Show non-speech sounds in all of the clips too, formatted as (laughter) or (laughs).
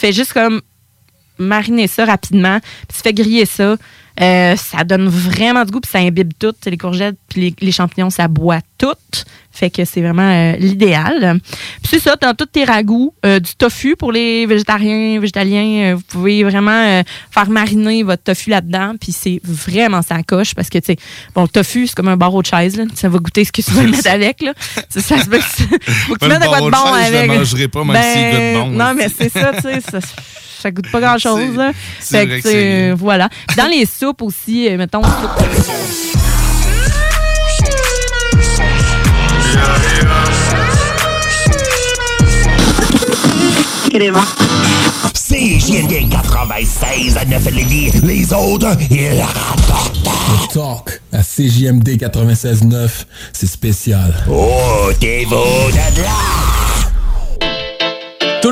fais juste comme mariner ça rapidement, puis tu fais griller ça. Euh, ça donne vraiment du goût, puis ça imbibe tout. Les courgettes, puis les, les champignons, ça boit tout. Fait que c'est vraiment euh, l'idéal. Puis c'est ça, dans tous tes ragoûts, euh, du tofu pour les végétariens, végétaliens, euh, vous pouvez vraiment faire mariner votre tofu là-dedans, puis c'est vraiment ça coche parce que tu sais, bon, le tofu c'est comme un barreau de chaise, là. ça va goûter ce que tu veux (laughs) mettre avec là. Ça, ça se peut que tu- faut que tu Pas mettes de le quoi de barreau bon chaise, je avec. le mangerai pas, même s'il goûte bon, Non, mais c'est ça, tu sais, (laughs) ça, goûte pas grand-chose. c'est Fait que, que tu sais, c'est- voilà. Dans les soupes aussi, euh, mettons. CJMD 96 à 9 Lévis. Les autres, ils rapportent. Talk à CJMD 96.9, c'est spécial. Oh, t'es beau de là.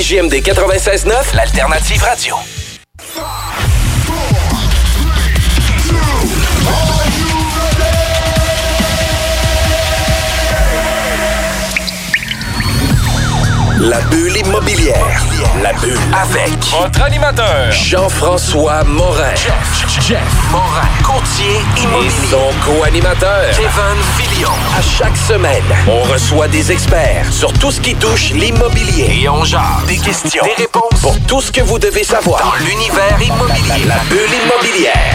CJMD 96.9, l'alternative radio. La bulle immobilière. La bulle avec votre animateur Jean-François Morin. Jeff, Jeff Morin. Courtier immobilier. Et son co-animateur Kevin Filion. À chaque semaine, on reçoit des experts sur tout ce qui touche l'immobilier. Et on jase des questions, des réponses pour tout ce que vous devez savoir dans l'univers immobilier. La bulle immobilière.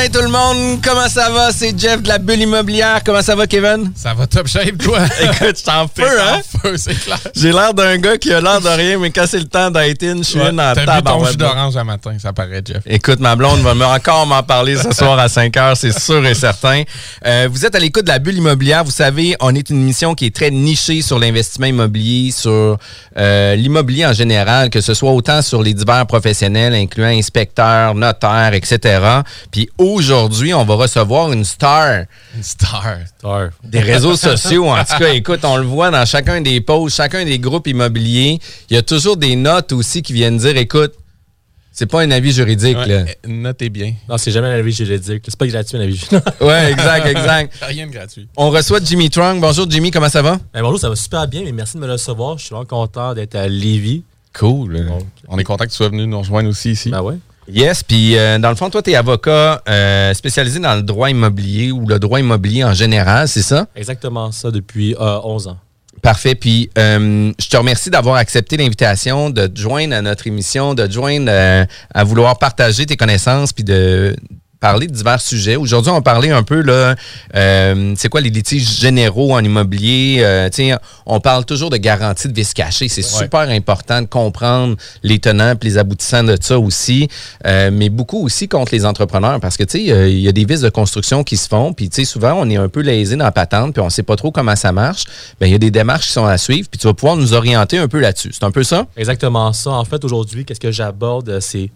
Matin tout le monde, comment ça va? C'est Jeff de la bulle immobilière. Comment ça va, Kevin? Ça va top shape, toi? (laughs) Écoute, je t'en feu, hein? feu, c'est clair. J'ai l'air d'un gars qui a l'air de rien, mais quand c'est le temps d'être in, je suis Ouais, in en T'as ton jus d'orange un matin, ça paraît, Jeff. Écoute, ma blonde va me- encore m'en parler ce (laughs) soir à 5 heures, c'est sûr et certain. Euh, vous êtes à l'écoute de la bulle immobilière. Vous savez, on est une émission qui est très nichée sur l'investissement immobilier, sur euh, l'immobilier en général, que ce soit autant sur les divers professionnels, incluant inspecteurs, notaires, etc. Puis aujourd'hui, on va recevoir une star Une star. des réseaux sociaux. En tout cas, écoute, on le voit dans chacun des posts, chacun des groupes immobiliers. Il y a toujours des notes aussi qui viennent dire, écoute, c'est pas un avis juridique. là. Ouais, eh, notez bien. Non, c'est jamais un avis juridique. C'est pas gratuit un avis juridique. (laughs) Ouais, exact, exact. (laughs) Rien de gratuit. On reçoit Jimmy Trunk. Bonjour Jimmy, comment ça va? Ben, bonjour, ça va super bien, mais merci de me recevoir. Je suis vraiment content d'être à Lévis. Cool. On est content que tu sois venu nous rejoindre aussi ici. Ben ouais. Yes, puis euh, dans le fond, toi, tu es avocat euh, spécialisé dans le droit immobilier ou le droit immobilier en général, c'est ça? Exactement ça depuis euh, 11 ans. Parfait. Puis euh, je te remercie d'avoir accepté l'invitation, de te joindre à notre émission, de te joindre euh, à vouloir partager tes connaissances puis de parler de divers sujets. Aujourd'hui, on parler un peu, là, euh, c'est quoi les litiges généraux en immobilier? Euh, tu sais, on parle toujours de garantie de vice caché. C'est super important de comprendre les tenants et les aboutissants de ça aussi, Euh, mais beaucoup aussi contre les entrepreneurs parce que, tu sais, euh, il y a des vices de construction qui se font, puis, tu sais, souvent, on est un peu lésé dans la patente, puis on sait pas trop comment ça marche. Ben, il y a des démarches qui sont à suivre, puis tu vas pouvoir nous orienter un peu là-dessus. C'est un peu ça? Exactement ça. En fait, aujourd'hui, qu'est-ce que j'aborde, euh, c'est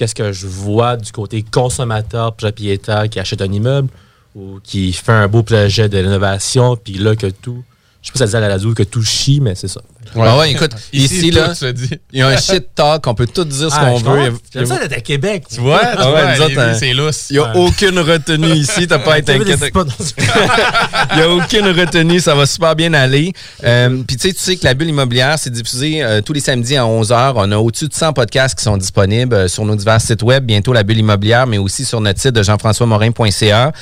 qu'est-ce que je vois du côté consommateur, propriétaire qui achète un immeuble ou qui fait un beau projet de rénovation, puis là que tout, je sais pas si ça disait à la radio que tout chie, mais c'est ça. Ah ouais, écoute, ici, là, il y a un shit talk, on peut tout dire ce Ah, qu'on veut. J'aime ça d'être à Québec. Tu vois? Ah ouais, Ouais, hein, c'est lousse. Il n'y a aucune retenue (laughs) ici, t'as pas à être inquiète. Il n'y a aucune retenue, ça va super bien aller. Euh, Puis tu sais, tu sais que la bulle immobilière, c'est diffusé euh, tous les samedis à 11h. On a au-dessus de 100 podcasts qui sont disponibles euh, sur nos divers sites web, bientôt la bulle immobilière, mais aussi sur notre site de jean-françois-morin.ca.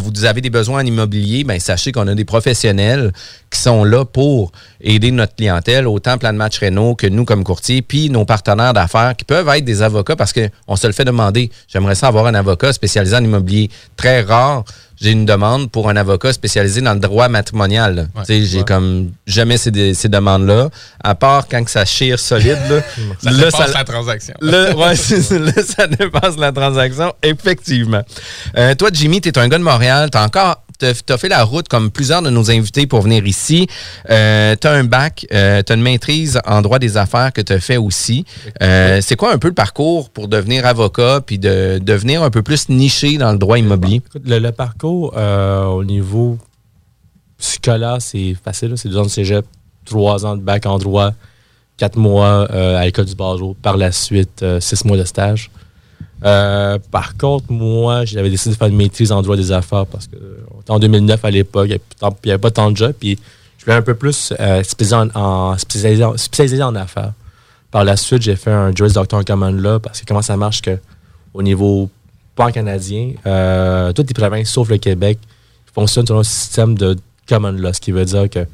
Vous avez des besoins en immobilier, ben sachez qu'on a des professionnels qui sont là pour aider notre clientèle clientèle, autant Plan de Match Renault que nous comme courtier, puis nos partenaires d'affaires qui peuvent être des avocats parce qu'on se le fait demander. J'aimerais ça avoir un avocat spécialisé en immobilier. Très rare, j'ai une demande pour un avocat spécialisé dans le droit matrimonial. Ouais. J'ai Ouais. comme jamais ces, ces demandes-là, à part quand que ça chire solide. Là, (laughs) Ça Là, dépasse ça- la transaction. Là, ouais. (laughs) Là, ça dépasse la transaction, effectivement. Euh, toi, Jimmy, tu es un gars de Montréal. Tu as encore t'as t'as fait la route comme plusieurs de nos invités pour venir ici. Euh, tu as un bac, tu as une maîtrise en droit des affaires que tu as fait aussi. Euh, C'est quoi un peu le parcours pour devenir avocat puis de devenir un peu plus niché dans le droit immobilier? Le, le parcours euh, au niveau scolaire, c'est facile. C'est deux ans de cégep, trois ans de bac en droit, quatre mois euh, à l'école du barreau. Par la suite, euh, six mois de stage. Euh, par contre, moi, j'avais décidé de faire une maîtrise en droit des affaires parce que euh, en 2009 à l'époque, il n'y avait pas tant de jobs. Puis je voulais un peu plus euh, spécialisé, en, affaires. Par la suite, j'ai fait un Juris Doctor en Common Law parce que comment ça marche que au niveau pan-canadien, euh, toutes les provinces sauf le Québec fonctionnent selon un système de Common Law, ce qui veut dire que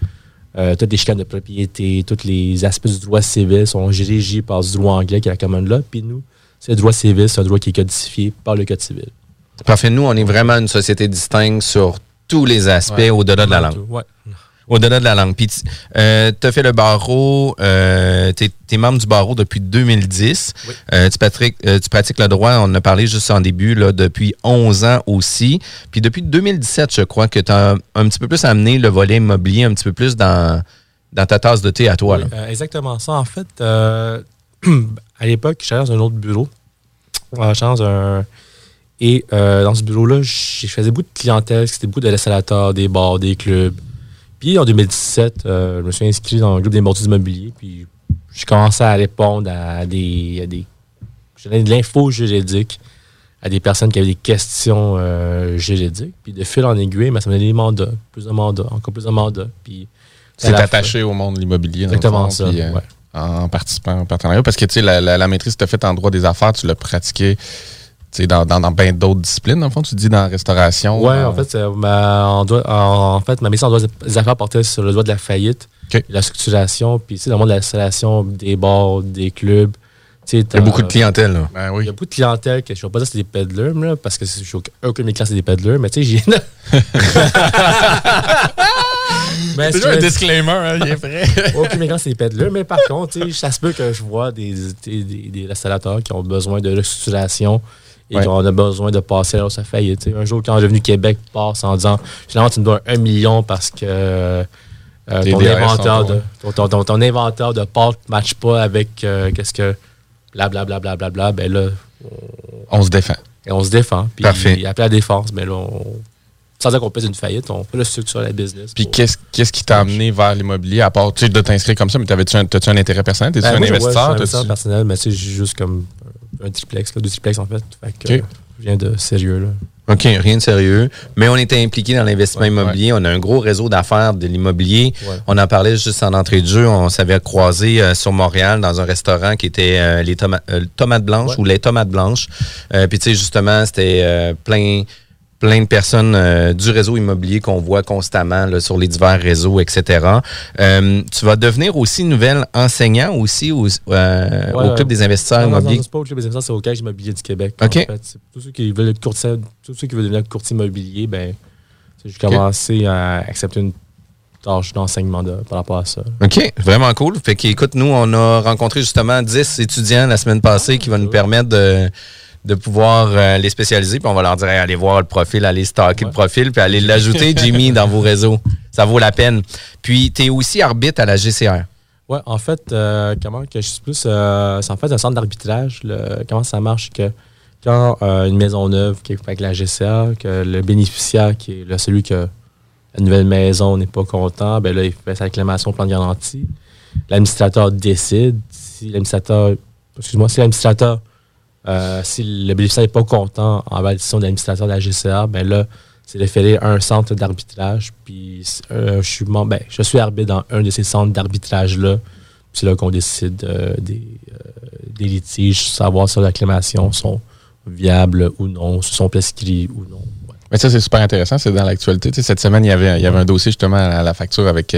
toutes les chicanes de propriété, tous les aspects du droit civil sont régis par du droit anglais qui est la Common Law. Puis nous, c'est le droit civil, c'est un droit qui est codifié par le Code civil. Parfait. Nous, on est vraiment une société distincte sur tous les aspects Ouais. au-delà de la langue. Ouais. Au-delà de la langue. Puis, tu as fait le barreau, euh, tu es, membre du barreau depuis 2010. Oui. Euh, tu, pratiques, euh, tu pratiques le droit, on en a parlé juste en début, là, depuis 11 ans aussi. Puis depuis 2017, je crois que tu as un petit peu plus amené le volet immobilier un petit peu plus dans, dans ta tasse de thé à toi. Oui, là. euh, exactement ça. En fait, euh, (clears throat) à l'époque, j'allais dans un autre bureau. Euh, j'étais dans un. Et euh, dans ce bureau-là, je faisais beaucoup de clientèle, c'était beaucoup de l'installateur, des bars, des clubs. Puis en 2017, euh, je me suis inscrit dans un groupe des mortiers immobiliers. Puis j'ai commencé à répondre à des. À des je donnais de l'info juridique à des personnes qui avaient des questions euh, juridiques. Puis de fil en aiguille, ben, ça me donnait des mandats, plus de mandats, encore plus de mandats. Puis C'est attaché au monde de l'immobilier. le Exactement fond, ça. puis, ouais. En participant au partenariat. Parce que tu sais, la, la, la maîtrise que tu as faite en droit des affaires, tu l'as pratiqué tu sais, dans, dans, dans bien d'autres disciplines, dans le fond, tu dis dans la restauration. Ouais, dans- en fait, ma, en, en, en fait, ma mission en droit des affaires portait sur le droit de la faillite, la structuration, puis tu sais, dans le monde de l'installation des bars, des clubs. Il y a beaucoup de clientèle. là. Ben Il oui. y a beaucoup de clientèle que je ne vais pas dire que c'est des peddlers, là, parce que je suis aucun de mes classes c'est des peddlers, mais tu sais, j'ai. (laughs) (laughs) mais C'est un disclaimer, hein, il est classes (laughs) c'est peddlers, mais par contre, ça se peut que je vois des, des, des, des installateurs qui ont besoin de restructuration et Ouais. qui ont besoin de passer à sa faillite. tu sais. Un jour, quand Revenu Québec passe en disant finalement, tu me dois un million parce que euh, ton, inventaire de, ton, ton, ton- ton inventaire de pâte ne matche pas avec euh, qu'est-ce que blablabla, bla, bla, bla, ben là, On se défend. et on se défend. Puis Parfait. après la défense, mais là, on- sans dire qu'on pèse une faillite, on peut le structurer la business. Puis qu'est-ce qu'est-ce qui t'a amené vers l'immobilier, à part de t'inscrire comme ça, mais t'avais-tu un, t'as-tu un intérêt personnel? T'es-tu Ben, un ouais, investisseur? un personnel, mais c'est juste comme un triplex, là, deux triplex en fait. Fait que, Ok. euh, je viens de sérieux là. OK, rien de sérieux. Mais on était impliqué dans l'investissement Ouais, immobilier. On a un gros réseau d'affaires de l'immobilier. Ouais. On en parlait juste en entrée de jeu. On s'avait croisé euh, sur Montréal dans un restaurant qui était euh, les toma- euh, tomates blanches Ouais. ou les tomates blanches. Euh, Puis tu sais, justement, c'était euh, plein plein de personnes euh, du réseau immobilier qu'on voit constamment là, sur les divers réseaux, etc. Euh, tu vas devenir aussi nouvelle enseignant aussi au, euh, Ouais, au Club des investisseurs Non, non, non, immobiliers. pas au Club des investisseurs, c'est au Caisse immobilier du Québec. Ok. En fait. Tous ceux qui veulent être courtier, tous ceux qui veulent devenir courtier immobilier, ben, c'est- j'ai commencé à accepter une tâche d'enseignement de- par rapport à ça. OK, vraiment cool. Fait qu'écoute, nous, on a rencontré justement 10 étudiants la semaine passée qui vont nous permettre de, de pouvoir euh, les spécialiser. Puis on va leur dire, Hey, allez voir le profil, allez stalker le profil, puis allez l'ajouter, (laughs) Jimmy, dans vos réseaux. Ça vaut la peine. Puis tu es aussi arbitre à la GCR. Ouais, en fait, euh, comment que je suis plus. euh, c'est en fait un centre d'arbitrage. le- Comment ça marche que quand une maison neuve qui est avec la GCA, que le bénéficiaire, qui est le, celui que la nouvelle maison n'est pas content, ben là, il fait sa réclamation au plan de garantie. L'administrateur décide. Si l'administrateur. Excuse-moi, si l'administrateur. Euh, si le bénéficiaire n'est pas content en la décision de l'administrateur de la GCA, ben là, c'est référé à un centre d'arbitrage. Puis euh, je, suis ben, je suis arbitre dans un de ces centres d'arbitrage-là. C'est là qu'on décide euh, des, litiges, savoir si les réclamations sont viables ou non, si sont prescrits ou non. Mais ça, c'est super intéressant. C'est dans l'actualité. Cette semaine, il y avait, un dossier justement à la facture avec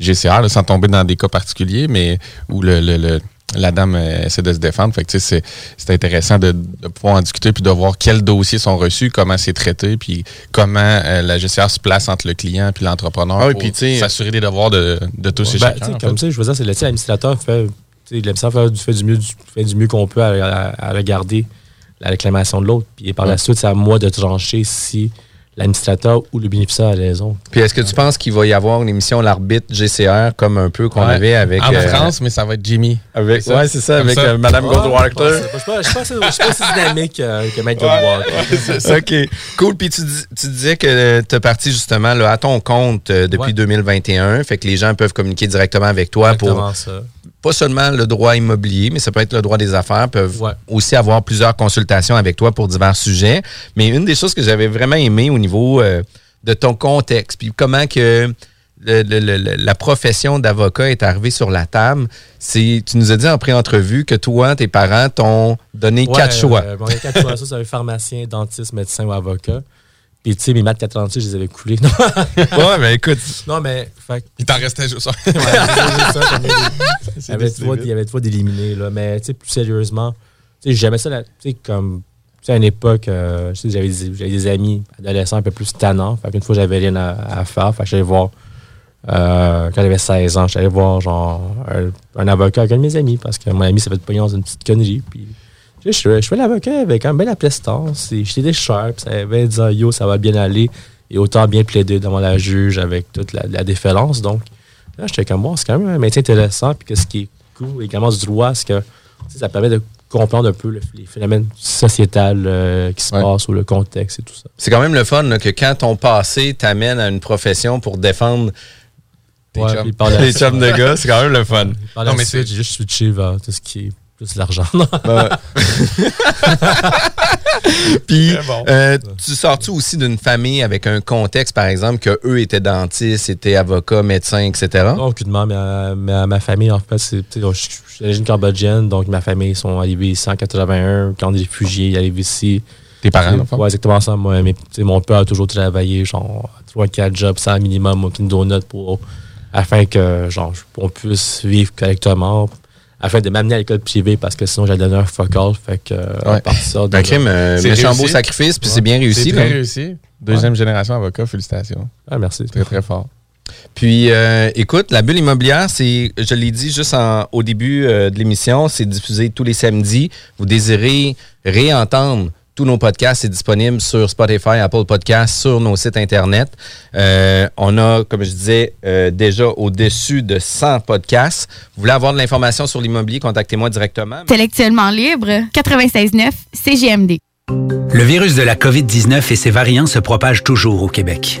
GCR, sans tomber dans des cas particuliers, mais où le- la dame euh, essaie de se défendre. Fait que, tu sais, c'est, c'est intéressant de, de pouvoir en discuter puis de voir quels dossiers sont reçus, comment c'est traité, puis comment euh, la GCR se place entre le client puis l'entrepreneur Ah oui, pour puis, s'assurer des devoirs de, de tous et Ben, chacun. comme ça, je veux dire, c'est l'administrateur fait, l'administrateur fait, du- mieux, du- fait du mieux qu'on peut à, à- à regarder la réclamation de l'autre. Puis par la suite, c'est à moi de trancher si l'administrateur ou le bénéficiaire a raison. Puis est-ce que tu penses qu'il va y avoir une émission l'arbitre GCR comme un peu qu'on Ouais. avait avec en euh, France, mais ça va être Jimmy. avec C'est ça. ouais, c'est ça Comme avec ça. euh, madame Ouais, Goldwater. Je suis pas, aussi dynamique euh, que Mike Goldwater. C'est ça, (laughs) OK. Cool. Puis tu, dis- tu disais que tu es parti justement là, à ton compte euh, depuis Ouais. 2021. Fait que les gens peuvent communiquer directement avec toi pour ça. Pas seulement le droit immobilier, mais ça peut être le droit des affaires, peuvent Ouais. aussi avoir plusieurs consultations avec toi pour divers sujets. Mais une des choses que j'avais vraiment aimé au niveau euh, de ton contexte, puis comment que le- le- le- le- la profession d'avocat est arrivée sur la table, c'est tu nous as dit en pré-entrevue que toi, tes parents t'ont donné Ouais, quatre choix. euh, bon, il y a quatre choix. Ça, c'est un pharmacien, dentiste, médecin ou avocat. Puis, tu sais, mes maths 86, je les avais coulés. (laughs) Ouais, mais écoute, non mais, fait, Il t'en restait juste un. (laughs) Ouais, (laughs) il y avait avait trop d'éliminés, là. Mais, tu sais, plus sérieusement, tu sais, j'aimais ça, tu sais, comme, tu sais, à une époque, euh, j'avais des, des amis adolescents un peu plus tannants. Fait qu'une fois, j'avais rien à, à faire. Fait que j'allais voir, euh, quand j'avais 16 ans, j'allais voir, genre, un, un avocat avec un de mes amis parce que mon ami s'est fait pognon dans une petite connerie. Puis, sais, je, je fais l'avocat avec quand même bien la prestance. et J'étais des puis ça avait dit, yo, ça va bien aller. Et autant bien plaider devant la juge avec toute la, la déférence. Donc, Là, j'étais comme, bon, c'est quand même un métier intéressant. Puis que ce qui est cool également du droit, c'est que ça permet de comprendre un peu le- les phénomènes sociétals euh, qui se Ouais. passent ou le contexte et tout ça. c'est quand même le fun là, que quand ton passé t'amène à une profession pour défendre Tes Ouais, chums. (laughs) les chums de gars, c'est quand même le fun. Non, mais suite, c'est- j'ai juste switché vers tout ce qui est plus l'argent. (laughs) (laughs) Puis, Très bon. euh, tu sors-tu aussi d'une famille avec un contexte, par exemple, que eux étaient dentistes, étaient avocats, médecins, etc.? non, aucunement, mais à ma famille, en fait, c'est, je suis d'origine cambodgienne, donc ma famille sont arrivés ici en 81, quand des réfugiés, ils arrivent ici. Tes parents? Ouais, exactement ça. Moi, mais, mon père a toujours travaillé, genre, 3-4 jobs, sans minimum, aucune donut pour, afin que, genre, on puisse vivre correctement, afin de m'amener à l'école privée, parce que sinon, j'allais donner un fuck all. Fait que, euh, Ouais. part ça, de Un crime, euh, C'est méchant beau sacrifice, puis Ouais. c'est bien réussi. C'est très réussi. Deuxième génération avocat, félicitations. Ah, merci. Très, très fort. Puis, euh, écoute, la bulle immobilière, c'est, je l'ai dit juste en- au début euh, de l'émission, c'est diffusé tous les samedis. Vous désirez réentendre tous nos podcasts, c'est disponible sur Spotify, Apple Podcasts, sur nos sites Internet. Euh, on a, comme je disais, euh, déjà au-dessus de 100 podcasts. Vous voulez avoir de l'information sur l'immobilier, contactez-moi directement. Intellectuellement libre, 96.9 CGMD. Le virus de la COVID-19 et ses variants se propagent toujours au Québec.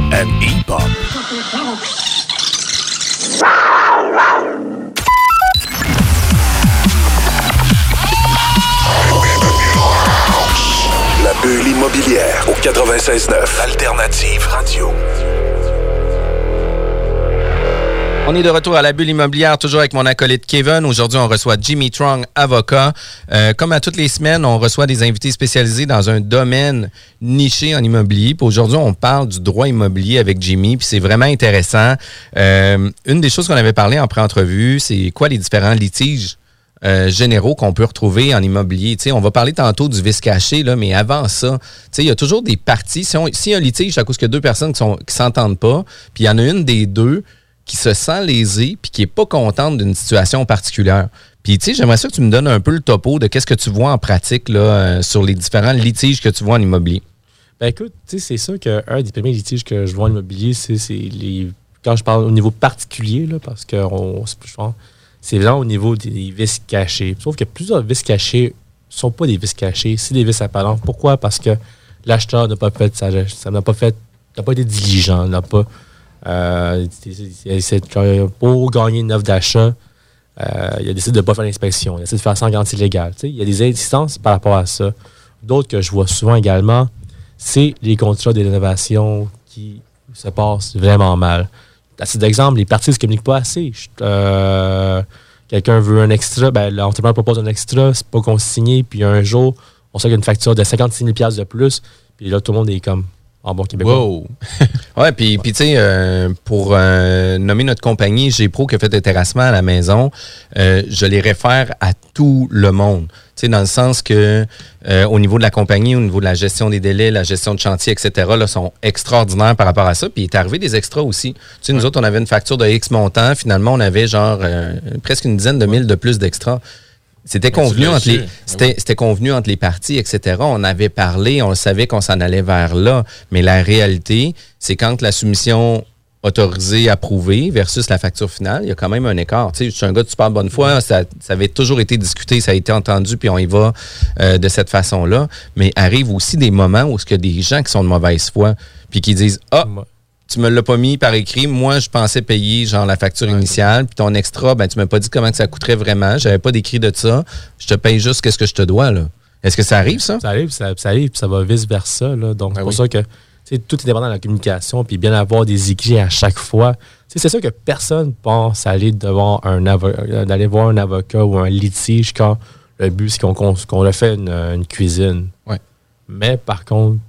and. La bulle immobilière au 96.9 Alternative Radio. On est de retour à la bulle immobilière, toujours avec mon acolyte Kevin. Aujourd'hui, on reçoit Jimmy Trong, avocat. Euh, comme à toutes les semaines, on reçoit des invités spécialisés dans un domaine niché en immobilier. Aujourd'hui, on parle du droit immobilier avec Jimmy, puis c'est vraiment intéressant. Euh, une des choses qu'on avait parlé en pré-entrevue, c'est quoi les différents litiges euh, généraux qu'on peut retrouver en immobilier. On va parler tantôt du vice caché, là, mais avant ça, il y a toujours des parties. Si, on, si un litige, à cause que deux personnes qui ne qui s'entendent pas, puis il y en a une des deux qui se sent lésée puis qui n'est pas contente d'une situation particulière. Puis, tu sais, j'aimerais ça que tu me donnes un peu le topo de qu'est-ce que tu vois en pratique là, euh, sur les différents litiges que tu vois en immobilier. Ben écoute, tu sais, c'est sûr qu'un des premiers litiges que je vois en immobilier, c'est les. Quand je parle au niveau particulier, là, parce que on, je pense, c'est vraiment au niveau des vices cachés. Sauf que plusieurs vices cachés ne sont pas des vices cachés, c'est des vices apparents. Pourquoi? Parce que l'acheteur n'a pas fait sa ça n'a pas fait, n'a pas été diligent, n'a pas. Euh, c'est- pour gagner une offre d'achat, euh, il a décidé de ne pas faire l'inspection. Il a décidé de faire sans garantie légale. Il y a des insistances par rapport à ça. D'autres que je vois souvent également, c'est les contrats de rénovation qui se passent vraiment mal. À titre d'exemple, les parties ne se communiquent pas assez. Euh, Quelqu'un veut un extra, ben, l'entrepreneur propose un extra, c'est pas consigné, puis un jour, on sait qu'il y a une facture de 56 000 de plus, puis là, tout le monde est comme en bon québécois. Wow! (laughs) Ouais, puis, tu sais, euh, pour euh, nommer notre compagnie, G Pro qui a fait des terrassements à la maison, euh, je les réfère à tout le monde. Tu sais, dans le sens que euh, au niveau de la compagnie, au niveau de la gestion des délais, la gestion de chantier, etc., là, sont extraordinaires par rapport à ça. Puis il est arrivé des extras aussi. Tu sais, nous autres, on avait une facture de X montant. Finalement, on avait genre euh, presque une dizaine de mille de plus d'extras. C'était Ben, tu convenu entre les, c'était, c'était convenu entre les parties, etc. On avait parlé, on savait qu'on s'en allait vers là. Mais la réalité, c'est quand la soumission autorisée, approuvée versus la facture finale, il y a quand même un écart. Tu sais, je suis un gars de super bonne foi, ça, ça avait toujours été discuté, ça a été entendu, puis on y va euh, de cette façon-là. Mais arrive aussi des moments où il y a des gens qui sont de mauvaise foi, puis qui disent Ah, tu me l'as pas mis par écrit. Moi, je pensais payer genre la facture initiale, puis ton extra, ben tu m'as pas dit comment que ça coûterait vraiment. J'avais pas d'écrit de ça. Je te paye juste qu'est-ce que je te dois là. Est-ce que ça arrive ça? Ça arrive, ça, ça arrive, puis ça va vice versa. Là. Donc, c'est pour oui. ça que tout est dépendant de la communication, puis bien avoir des écrits à chaque fois. C'est sûr que personne pense aller devant un avocat, d'aller voir un avocat ou un litige quand le but c'est qu'on qu'on qu'on le fait une, une cuisine. Ouais. Mais par contre,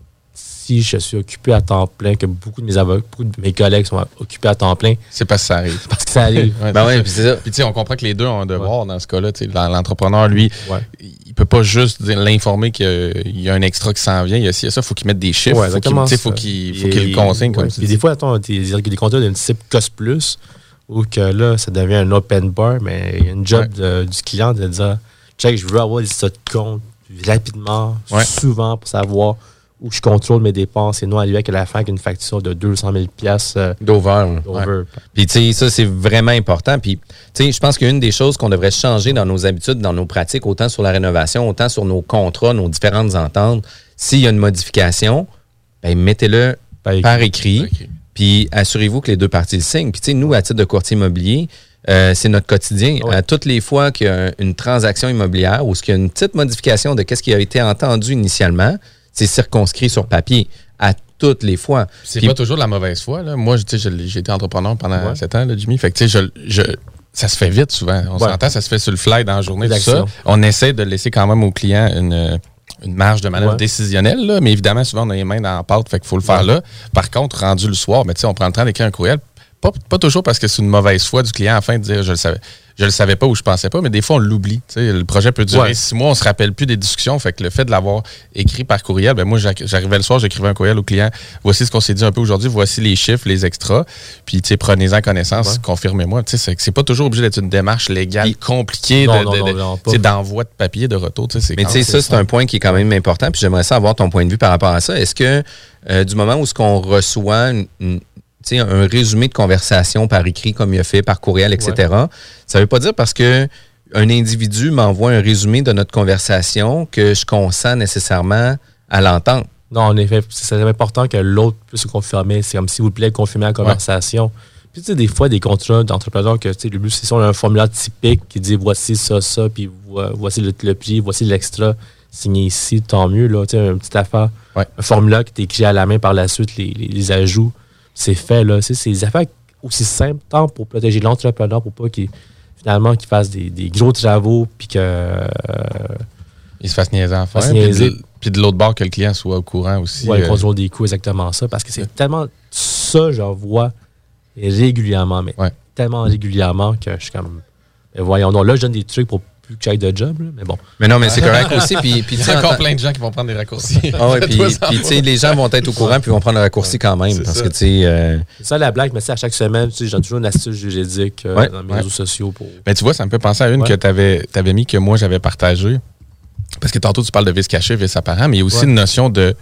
si je suis occupé à temps plein, que beaucoup de mes avocats, beaucoup de mes collègues sont occupés à temps plein, C'est parce que ça arrive. (laughs) parce que ça arrive. Ouais, Ben ouais, ça. puis c'est ça. Puis tu sais, on comprend que les deux ont un devoir dans ce cas-là. L'entrepreneur, lui, Ouais. il peut pas juste l'informer qu'il y a un extra qui s'en vient. Il y a il ça, il faut qu'il mette des chiffres. Ouais, faut sais, faut qu'il faut Et- qu'il le consigne, comme Puis des fois, attends, des, des contrats d'un type COS Plus, où que là, ça devient un open bar, mais il y a une job de- du client de dire check, je veux avoir des de compte rapidement, Ouais. souvent, pour savoir où je contrôle mes dépenses et non aller avec à la fin avec une facture de 200 000 pièces D'over. là. d'over. Puis, tu sais, ça, c'est vraiment important. Puis, tu sais, je pense qu'une des choses qu'on devrait changer dans nos habitudes, dans nos pratiques, autant sur la rénovation, autant sur nos contrats, nos différentes ententes, s'il y a une modification, ben, mettez-le Par écrit. par écrit. Ok. Puis, assurez-vous que les deux parties le signent. Puis, tu sais, nous, à titre de courtier immobilier, euh, c'est notre quotidien. Ouais. À toutes les fois qu'il y a une transaction immobilière ou qu'il y a une petite modification de ce qui a été entendu initialement, c'est circonscrit sur papier. À toutes les fois. C'est pas toujours de la mauvaise foi. Là. Moi, j'ai été entrepreneur pendant Ouais. sept ans, là, Jimmy. Fait que, tu sais, je, je- ça se fait vite souvent. On Ouais. s'entend, ça se fait sur le fly dans la journée, tout ça. On essaie de laisser quand même au client une, une marge de manœuvre Ouais. décisionnelle, là, mais évidemment, souvent, on a les mains dans la pâte, fait qu'il faut le faire là. Par contre, rendu le soir, sais, on prend le temps d'écrire un courriel. Pas, pas toujours parce que c'est une mauvaise foi du client afin de dire je le savais. Je le savais pas ou je pensais pas, mais des fois on l'oublie. Tu sais, Le projet peut durer Ouais. six mois, on se rappelle plus des discussions. Fait que le fait de l'avoir écrit par courriel, ben moi j'arri- j'arrivais le soir, j'écrivais un courriel au client. Voici ce qu'on s'est dit un peu aujourd'hui, voici les chiffres, les extras. Puis tu sais, prenez-en connaissance, Ouais. confirmez-moi. Tu sais, c'est- c'est pas toujours obligé d'être une démarche légale compliquée Non, de- de- d'envoi papier de retour. C'est Mais tu sais, ça, c'est un point qui est quand même important. Puis j'aimerais ça avoir ton point de vue par rapport à ça. Est-ce que euh, du moment où ce qu'on reçoit une- un résumé de conversation par écrit, comme il a fait, par courriel, etc., ça veut pas dire parce que un individu m'envoie un résumé de notre conversation que je consens nécessairement à l'entendre. Non, en effet, c'est important que l'autre puisse se confirmer. C'est comme s'il vous plaît, confirmer la conversation. Puis, tu sais, des fois, des contrats d'entrepreneurs que, tu sais, le but, c'est sur un formulaire typique qui dit voici ça, ça, puis vo- voici le, le prix, voici l'extra signé ici, tant mieux, là. Tu sais, une petite affaire. Ouais. Un formulaire qui est écrit à la main par la suite, les, les- les ajouts, c'est fait, là. C'est des affaires aussi simple, tant pour protéger l'entrepreneur, pour pas qu'il finalement qu'il fasse des, des gros travaux, puis que euh, Il se fasse niaiser en faire. Puis de, l'autre bord, que le client soit au courant aussi. ouais, le euh, contrôle des coûts, exactement ça. Parce que c'est tellement ça, j'en vois régulièrement, mais Ouais. tellement régulièrement que je suis comme. ben voyons donc, là, je donne des trucs pour plus que j'aille de job, là, mais bon. Mais non, mais c'est correct aussi. Puis, puis, Il y a en encore plein de gens qui vont prendre des raccourcis. Ah (laughs) ouais, (laughs) puis, puis, tu sais, les gens vont être au courant puis vont prendre le raccourci quand même. C'est Parce ça. que, tu sais, euh, C'est ça la blague, mais sais, à chaque semaine, tu sais, j'ai toujours une astuce juridique euh, Ouais, dans mes ouais. réseaux sociaux pour. Mais tu vois, ça me fait penser à une Ouais. que tu avais, mis que moi j'avais partagée. Parce que tantôt tu parles de vice caché, vice apparent, mais il y a aussi Ouais. une notion de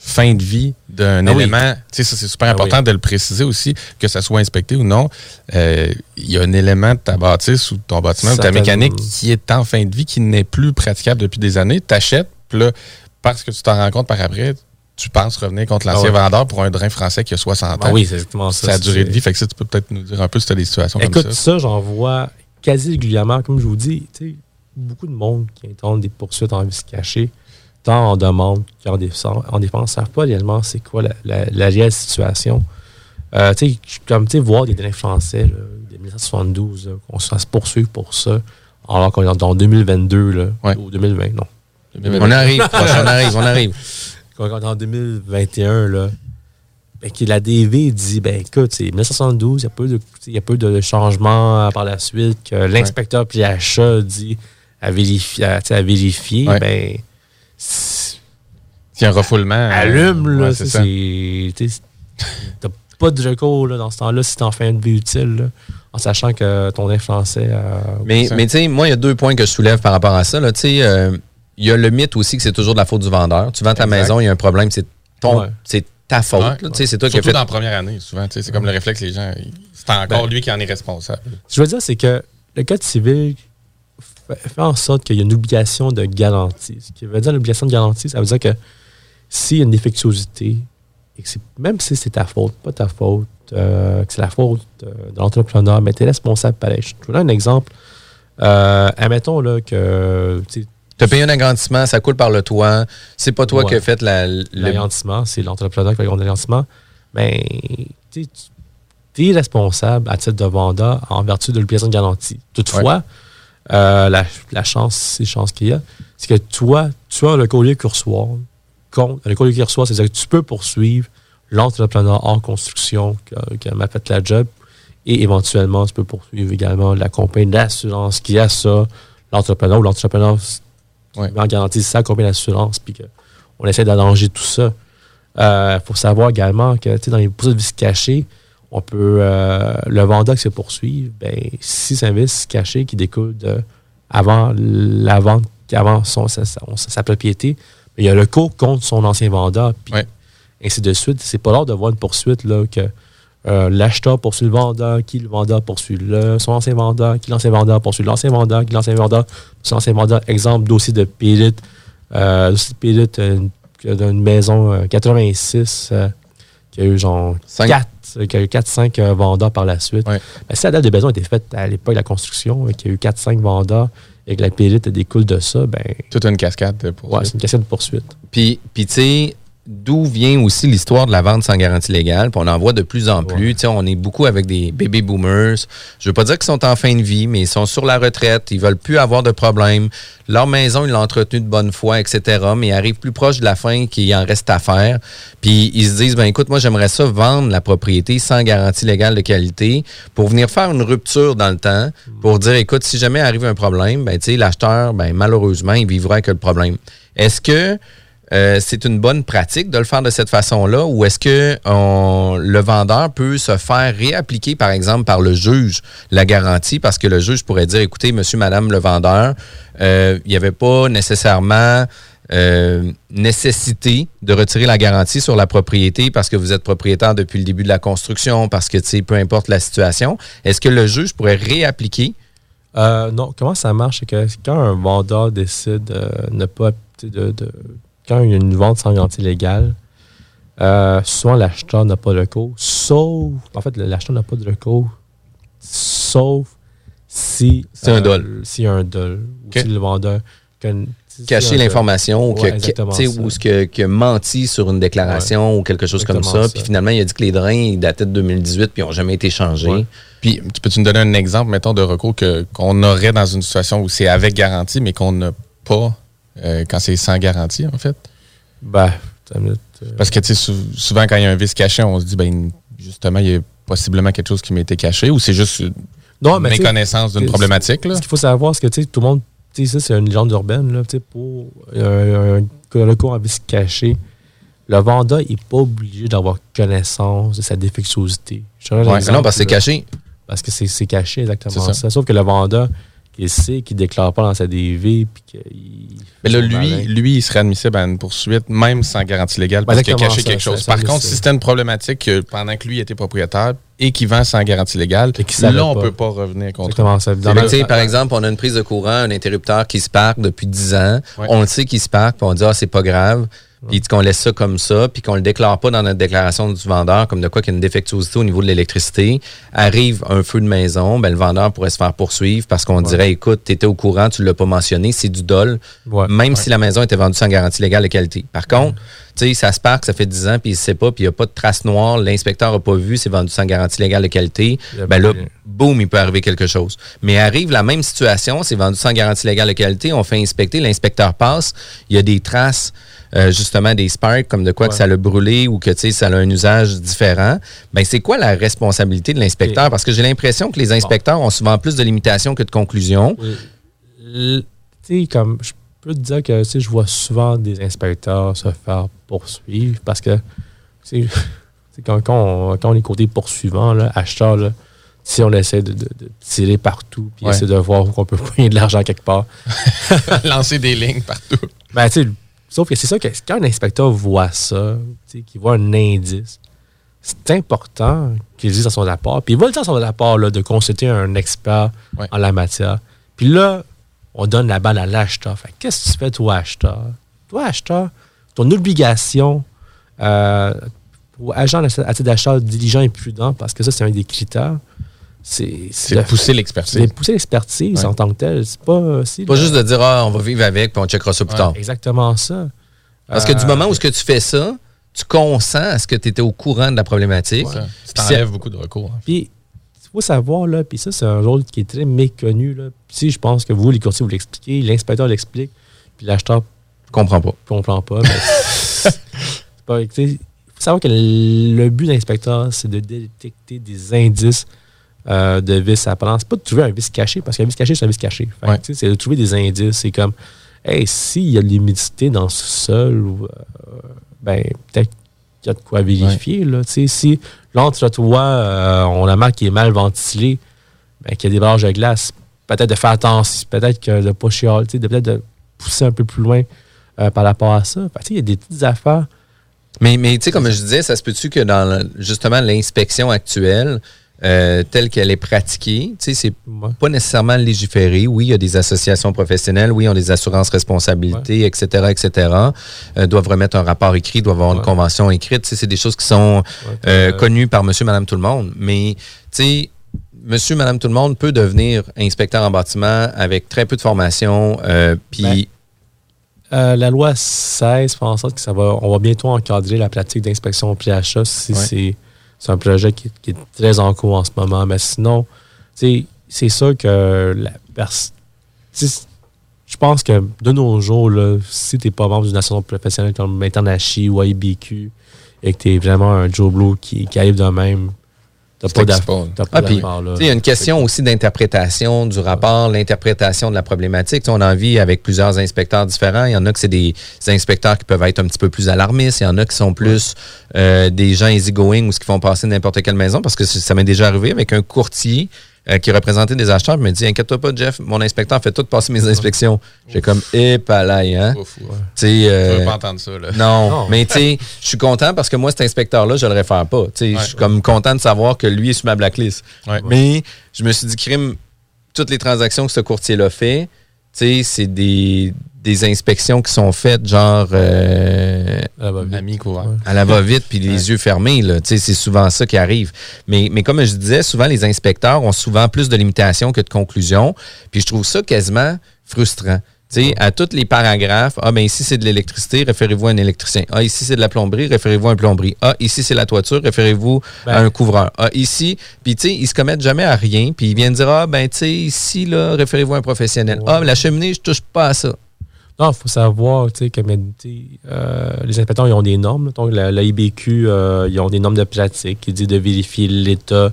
fin de vie d'un Ah oui. élément. Tu sais, ça c'est super Ah important oui. de le préciser aussi, que ça soit inspecté ou non. Euh, Il y a un élément de ta bâtisse ou de ton bâtiment ou de ta mécanique qui est en fin de vie, qui n'est plus praticable depuis des années. Tu achètes, puis là, parce que tu t'en rends compte par après, tu penses revenir contre l'ancien Ah ouais. vendeur pour un drain français qui a 60 ans. Ah oui, c'est exactement ça. Ça a duré de vie. Fait que ça, tu peux peut-être nous dire un peu si tu as des situations Écoute, comme ça. ça, j'en vois quasi régulièrement. Comme je vous dis, beaucoup de monde qui entendent des poursuites en vice caché, tant en demande qu'en défense, en défense, ne savent pas réellement c'est quoi la, la- la réelle situation. Euh, tu sais, comme tu sais, voir des drains français là, de 1972, là, qu'on se fasse poursuivre pour ça, alors qu'on est dans 2022 là, Ouais. ou 2020, non. on arrive, on arrive, on arrive. Quand on est en 2021, là, ben, que la DV dit, ben écoute, c'est 1972, il y a peu de, il y a peu de changements euh, par la suite, que l'inspecteur puis l'achat dit à vérifier, à, à vérifier Ouais. ben, c'est- un refoulement. euh, allume, là, ouais, (laughs) c'est, t'as pas de recours là, dans ce temps-là si t'es en fin de vie utile, là, en sachant que ton français... euh, Mais, tu sais, moi, il y a deux points que je soulève par rapport à ça. là. Tu sais, euh, il y a le mythe aussi que c'est toujours de la faute du vendeur. Tu vends ta Exact. maison, il y a un problème, c'est ton, Ouais. c'est ta faute. Ouais. là. Tu sais, C'est toi qui as Surtout fait. dans la première année, souvent. tu sais, C'est comme le réflexe, les gens. C'est encore lui qui en est responsable. Ce que je veux dire, c'est que le code civil fait, fait en sorte qu'il y a une obligation de garantie. Ce qui veut dire l'obligation de garantie, ça veut dire que s'il y a une défectuosité, et que même si c'est ta faute, pas ta faute, euh, que c'est la faute euh, de l'entrepreneur, mais tu es responsable pareil. Je te donne un exemple. Euh, admettons là, que tu as payé un agrandissement, ça coule par le toit. C'est pas toi Ouais. qui as fait la, le- l'agrandissement, c'est l'entrepreneur qui fait l'agrandissement, mais tu es responsable à titre de vendeur en vertu de l'obligation de garantie. Toutefois, euh, la, la chance, c'est chance qu'il y a, c'est que toi, tu as le collier cursoire. Contre, le collier cursoire, c'est-à-dire que tu peux poursuivre l'entrepreneur en construction qui, m'a fait la job et éventuellement, tu peux poursuivre également la compagnie d'assurance qui a ça, l'entrepreneur ou l'entrepreneur Ouais. en garantie sa compagnie d'assurance, puis qu'on essaie d'arranger tout ça. Il faut savoir également que tu sais, dans les poursuites de on peut euh, le vendeur qui se poursuit, ben, si c'est un vice caché qui découle de avant la vente, avant son, sa, sa- sa propriété, ben, il y a le cours contre son ancien vendeur, puis Ouais. ainsi de suite. C'est pas l'heure de voir une poursuite là, que euh, l'acheteur poursuit le vendeur, qui le vendeur poursuit le, son ancien vendeur, qui l'ancien vendeur poursuit l'ancien vendeur, qui l'ancien vendeur, son ancien vendeur. Exemple, dossier de périte, euh, dossier de euh, d'une maison euh, 86 euh, qui a eu genre Cinq. 4 qui a eu 4-5 euh, vendeurs par la suite. Ouais. Ben, si la date de maison était faite à l'époque de la construction, euh, qu'il y a eu 4-5 vendeurs et que la périte découle de ça, ben Toute une cascade pour ouais, ça. c'est une question de poursuite. Puis, puis tu sais, d'où vient aussi l'histoire de la vente sans garantie légale? Puis on en voit de plus en plus. On est beaucoup avec des baby boomers. Je veux pas dire qu'ils sont en fin de vie, mais ils sont sur la retraite. Ils veulent plus avoir de problème. Leur maison, ils l'ont entretenue de bonne foi, etc. Mais ils arrivent plus proche de la fin qu'il en reste à faire. Puis ils se disent, ben écoute, moi, j'aimerais ça vendre la propriété sans garantie légale de qualité pour venir faire une rupture dans le temps, pour dire, écoute, si jamais arrive un problème, ben, l'acheteur, ben, malheureusement, il vivra avec le problème. Est-ce que euh, c'est une bonne pratique de le faire de cette façon-là ou est-ce que le vendeur peut se faire réappliquer, par exemple, par le juge la garantie? Parce que le juge pourrait dire, écoutez, monsieur, madame le vendeur, euh, il n'y avait pas nécessairement euh, nécessité de retirer la garantie sur la propriété parce que vous êtes propriétaire depuis le début de la construction, parce que, tu sais, peu importe la situation. Est-ce que le juge pourrait réappliquer? Non, comment ça marche? Quand un vendeur décide de ne pas. de- quand il y a une vente sans garantie légale, euh, souvent l'acheteur n'a pas de recours, sauf. En fait, l'acheteur n'a pas de recours, sauf si. C'est un euh, dol. S'il y a un dol. Ou Ok. si le vendeur Cacher l'information ou que- Ouais, ou ce que, que menti sur une déclaration ou quelque chose comme ça. ça. Puis finalement, il a dit que les drains ils dataient de 2018 puis ils n'ont jamais été changés. Ouais. Puis, tu peux-tu nous donner un exemple, mettons, de recours que- qu'on aurait dans une situation où c'est avec garantie, mais qu'on n'a pas euh, quand c'est sans garantie, en fait? Ben, euh, Parce que, tu sais, sou- souvent, quand il y a un vice caché, on se dit, ben, justement, il y a possiblement quelque chose qui m'a été caché ou c'est juste une Non, mais méconnaissance d'une problématique, là? Ce qu'il faut savoir, c'est que tu sais, tout le monde, tu sais, ça, c'est une légende urbaine, là, tu sais, pour euh, un, recours à vice caché. Le vendeur n'est pas obligé d'avoir connaissance de sa défectuosité. Ouais, non, parce que c'est caché. Parce que c'est caché, exactement ça. Sauf que le vendeur, il sait qu'il ne déclare pas dans sa DV. Puis Mais là, lui, malin. lui, il serait admissible à une poursuite, même sans garantie légale, parce qu'il a caché ça, quelque chose. ça, Par ça, contre, si c'était une problématique que pendant que lui était propriétaire et qu'il vend sans garantie légale, là, on pas. peut pas revenir contre sais, par exemple, on a une prise de courant, un interrupteur qui se parque depuis 10 ans. Ouais. On le sait qu'il se parque, puis on dit, ah, c'est pas grave. Puis qu'on laisse ça comme ça, puis qu'on le déclare pas dans notre déclaration du vendeur, comme de quoi qu'il y a une défectuosité au niveau de l'électricité. Arrive un feu de maison, ben, le vendeur pourrait se faire poursuivre parce qu'on dirait, écoute, tu étais au courant, tu l'as pas mentionné, c'est du dol, Ouais. même si la maison était vendue sans garantie légale de qualité. Par contre, sais, ça se parque, ça fait 10 ans, puis il sait pas, puis il n'y a pas de trace noire, l'inspecteur n'a pas vu, c'est vendu sans garantie légale de qualité. Ben là, boum, il peut arriver quelque chose. Mais arrive la même situation, c'est vendu sans garantie légale de qualité, on fait inspecter, l'inspecteur passe, il y a des traces, euh, justement, des sparks, comme de quoi que ça l'a brûlé ou que, tu sais, ça a un usage différent. Ben, c'est quoi la responsabilité de l'inspecteur? Parce que j'ai l'impression que les inspecteurs ont souvent plus de limitations que de conclusions. Tu sais, comme je peux te dire que je vois souvent des inspecteurs se faire poursuivre parce que (laughs) quand, quand, on, quand on est côté poursuivant, là, acheteur, là, si on essaie de, de- de tirer partout puis Ouais. essayer de voir où on peut (laughs) payer de l'argent quelque part. (laughs) lancer des lignes partout. Ben, sauf que c'est ça que quand un inspecteur voit ça, qu'il voit un indice, c'est important qu'il dise à son rapport. Puis il va le dire à son rapport là, de consulter un expert Ouais. en la matière. Puis là, on donne la balle à l'acheteur. Fait que qu'est-ce que tu fais, toi, acheteur? Toi, acheteur, ton obligation euh, pour agent à titre d'achat diligent et prudent, parce que ça, c'est un des critères, c'est C'est de pousser c'est l'expertise. de pousser l'expertise Ouais. en tant que tel. C'est pas, c'est Pas juste de dire, ah, on va vivre avec, puis on checkera ça plus Ouais. tard. exactement ça. Parce que du Euh, moment où ce que tu fais ça, tu consens à ce que tu étais au courant de la problématique. Ça, Puis ça enlève beaucoup de recours. hein. Puis, il faut savoir, là, puis ça, c'est un rôle qui est très méconnu. Là. Si je pense que vous, les courtiers, vous l'expliquez, l'inspecteur l'explique, puis l'acheteur Je comprends pas. comprend pas. (laughs) mais Il faut savoir que le but d'un inspecteur, c'est de détecter des indices euh, de vices apparents. C'est pas de trouver un vice caché, parce qu'un vice caché, c'est un vice caché. Ouais. C'est de trouver des indices. C'est comme, hey, s'il y a de l'humidité dans ce sol, euh, ben, peut-être qu'il y a de quoi vérifier. Là, Tu sais, si l'entretoit, euh, on la marque qui est mal ventilé, ben, qu'il a des barrages de glace, peut-être de faire attention, peut-être que de pas chialer, peut-être de pousser un peu plus loin euh, par rapport à ça. Il y a des petites affaires. Mais, mais tu comme je disais, ça se peut-tu que dans justement l'inspection actuelle, euh, telle qu'elle est pratiquée, tu sais, c'est Ouais. pas nécessairement légiféré. Oui, il y a des associations professionnelles, oui, ils ont des assurances responsabilités, etc., etc. Euh, doivent remettre un rapport écrit, doivent avoir une convention écrite. Tu sais, c'est des choses qui sont euh, connues par monsieur, madame, tout le monde. Mais, tu sais, monsieur, madame, tout le monde peut devenir inspecteur en bâtiment avec très peu de formation. Puis, Ben, Euh, la loi 16 fait en sorte que ça va, on va bientôt encadrer la pratique d'inspection au PHA si Ouais. c'est, c'est un projet qui, est très en cours en ce moment. Mais sinon, c'est sûr que la personne. Je pense que de nos jours, là, si tu n'es pas membre d'une association professionnelle comme Internachi ou IBQ et que tu vraiment un Joe Blow qui, qui arrive de même, C'est pas t'as pas Ah, Il y a une question aussi d'interprétation du rapport, l'interprétation de la problématique. Tu sais, on en vit avec plusieurs inspecteurs différents. Il y en a que c'est des inspecteurs qui peuvent être un petit peu plus alarmistes. Il y en a qui sont plus euh, des gens easygoing ou ce qui font passer n'importe quelle maison. Parce que ça m'est déjà arrivé avec un courtier euh, qui représentait des acheteurs. Il me dit Inquiète-toi pas, Jeff, mon inspecteur fait tout passer mes inspections. J'ai comme Épalaille, hein. Ouf. Tu sais, Je euh, veux pas entendre ça. Là. non, Non. mais tu sais, je suis content parce que moi, cet inspecteur-là, je le réfère pas. Tu sais, Je suis comme content de savoir que lui est sur ma blacklist. Ouais. Mais je me suis dit, crime, toutes les transactions que ce courtier-là fait, tu sais, c'est des, des inspections qui sont faites genre euh. Ouais. à la va-vite puis les yeux fermés. là. Tu sais, C'est souvent ça qui arrive. Mais, mais comme je disais, souvent les inspecteurs ont souvent plus de limitations que de conclusions. Puis je trouve ça quasiment frustrant. Tu sais, à tous les paragraphes, ah ben ici c'est de l'électricité, référez-vous à un électricien. Ah ici c'est de la plomberie, référez-vous à un plomberie. Ah ici c'est la toiture, référez-vous Ben. à un couvreur. Ah ici, puis tu sais, ils se commettent jamais à rien, puis ils viennent dire ah ben tu sais ici là, référez-vous à un professionnel. Ah la cheminée, je touche pas à ça. Non, il faut savoir, tu sais, que mais, tu sais, euh, les inspecteurs, ils ont des normes. là. Donc, la, la IBQ, euh, ils ont des normes de pratique qui disent de vérifier l'état.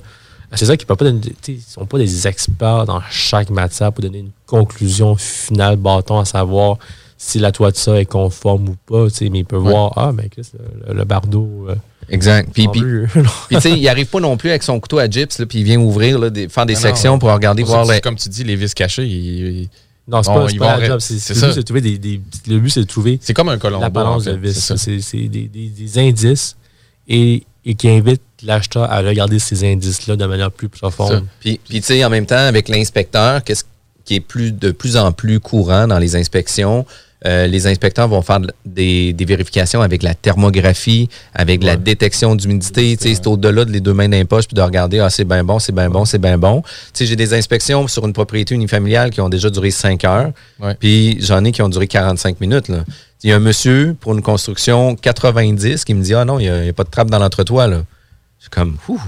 C'est ça qu'ils peuvent pas donner, tu sais, ils sont pas des experts dans chaque matière pour donner une conclusion finale, bâton, à savoir si la toiture est conforme ou pas, tu sais, mais ils peuvent Ouais. voir, ah, mais Chris, le, le bardeau. euh, Exact. Puis, puis, tu sais, il arrive pas non plus avec son couteau à gyps, là, puis il vient ouvrir, là, des, faire des Non, sections non. pour regarder, voir les. Comme tu dis, les vis cachées, ils- ils- Non, c'est Bon, pas, pas la job. C'est, c'est le but, c'est de trouver des, des- le but, c'est de trouver C'est comme un colombo. la balance en fait, de vis. c'est des, des- des indices et, et qui invitent l'acheteur à regarder ces indices-là de manière plus profonde. Puis, puis, tu sais, en même temps, avec l'inspecteur, qu'est-ce qui est plus, de plus en plus courant dans les inspections, euh, les inspecteurs vont faire de- des, des vérifications avec la thermographie, avec la détection d'humidité. C'est au-delà de les deux mains poches puis de regarder, ah, c'est bien bon, c'est bien bon, c'est bien bon. J'ai des inspections sur une propriété unifamiliale qui ont déjà duré 5 heures, Ouais. puis j'en ai qui ont duré 45 minutes. Il y a un monsieur pour une construction 90 qui me dit, ah non, il n'y a, il y a pas de trappe dans l'entretoit. Je suis comme, ouh,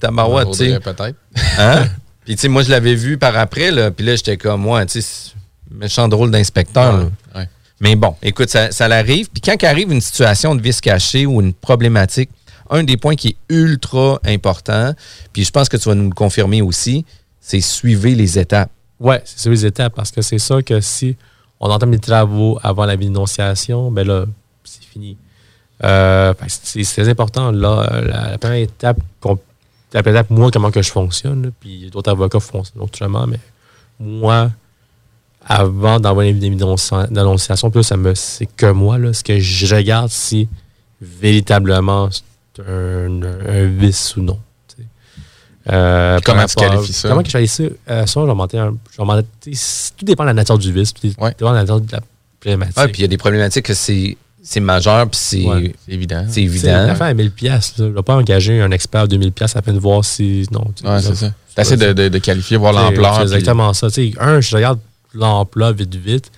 tabarouette, tu sais. Peut-être. Hein? Puis, tu sais, moi, je l'avais vu par après, là. Puis là, j'étais comme, moi, tu sais, méchant drôle d'inspecteur. Ouais. Mais bon, écoute, ça, ça l'arrive. Puis quand arrive une situation de vis caché ou une problématique, un des points qui est ultra important, puis je pense que tu vas nous le confirmer aussi, c'est suivez les étapes. Ouais, c'est sur les étapes parce que c'est ça que si on entame les travaux avant la dénonciation, ben là, c'est fini. Euh, c'est très important. Là, la, la première étape, la première étape, moi, comment que je fonctionne, puis d'autres avocats fonctionnent autrement, mais moi, avant d'envoyer dénonciation, puis là, ça me, c'est que moi, là, ce que je regarde, si véritablement c'est un, un vice ou non. Euh, comment tu qualifies ça? Comment que je qualifie ça? Euh, ça, je tout dépend de la nature du vice, tout dépend Ouais. de la nature de la problématique. Puis il y a des problématiques que c'est c'est majeur, puis c'est Ouais. C'est évident. c'est évident. L'affaire à 1000 pièces, je ne vais pas engager un expert à 2000 pièces afin de voir si non. Ouais, c'est ça. T'essaies de, de, de qualifier, voir l'ampleur. C'est exactement ça. Tu sais, un, je regarde l'emploi vite, vite.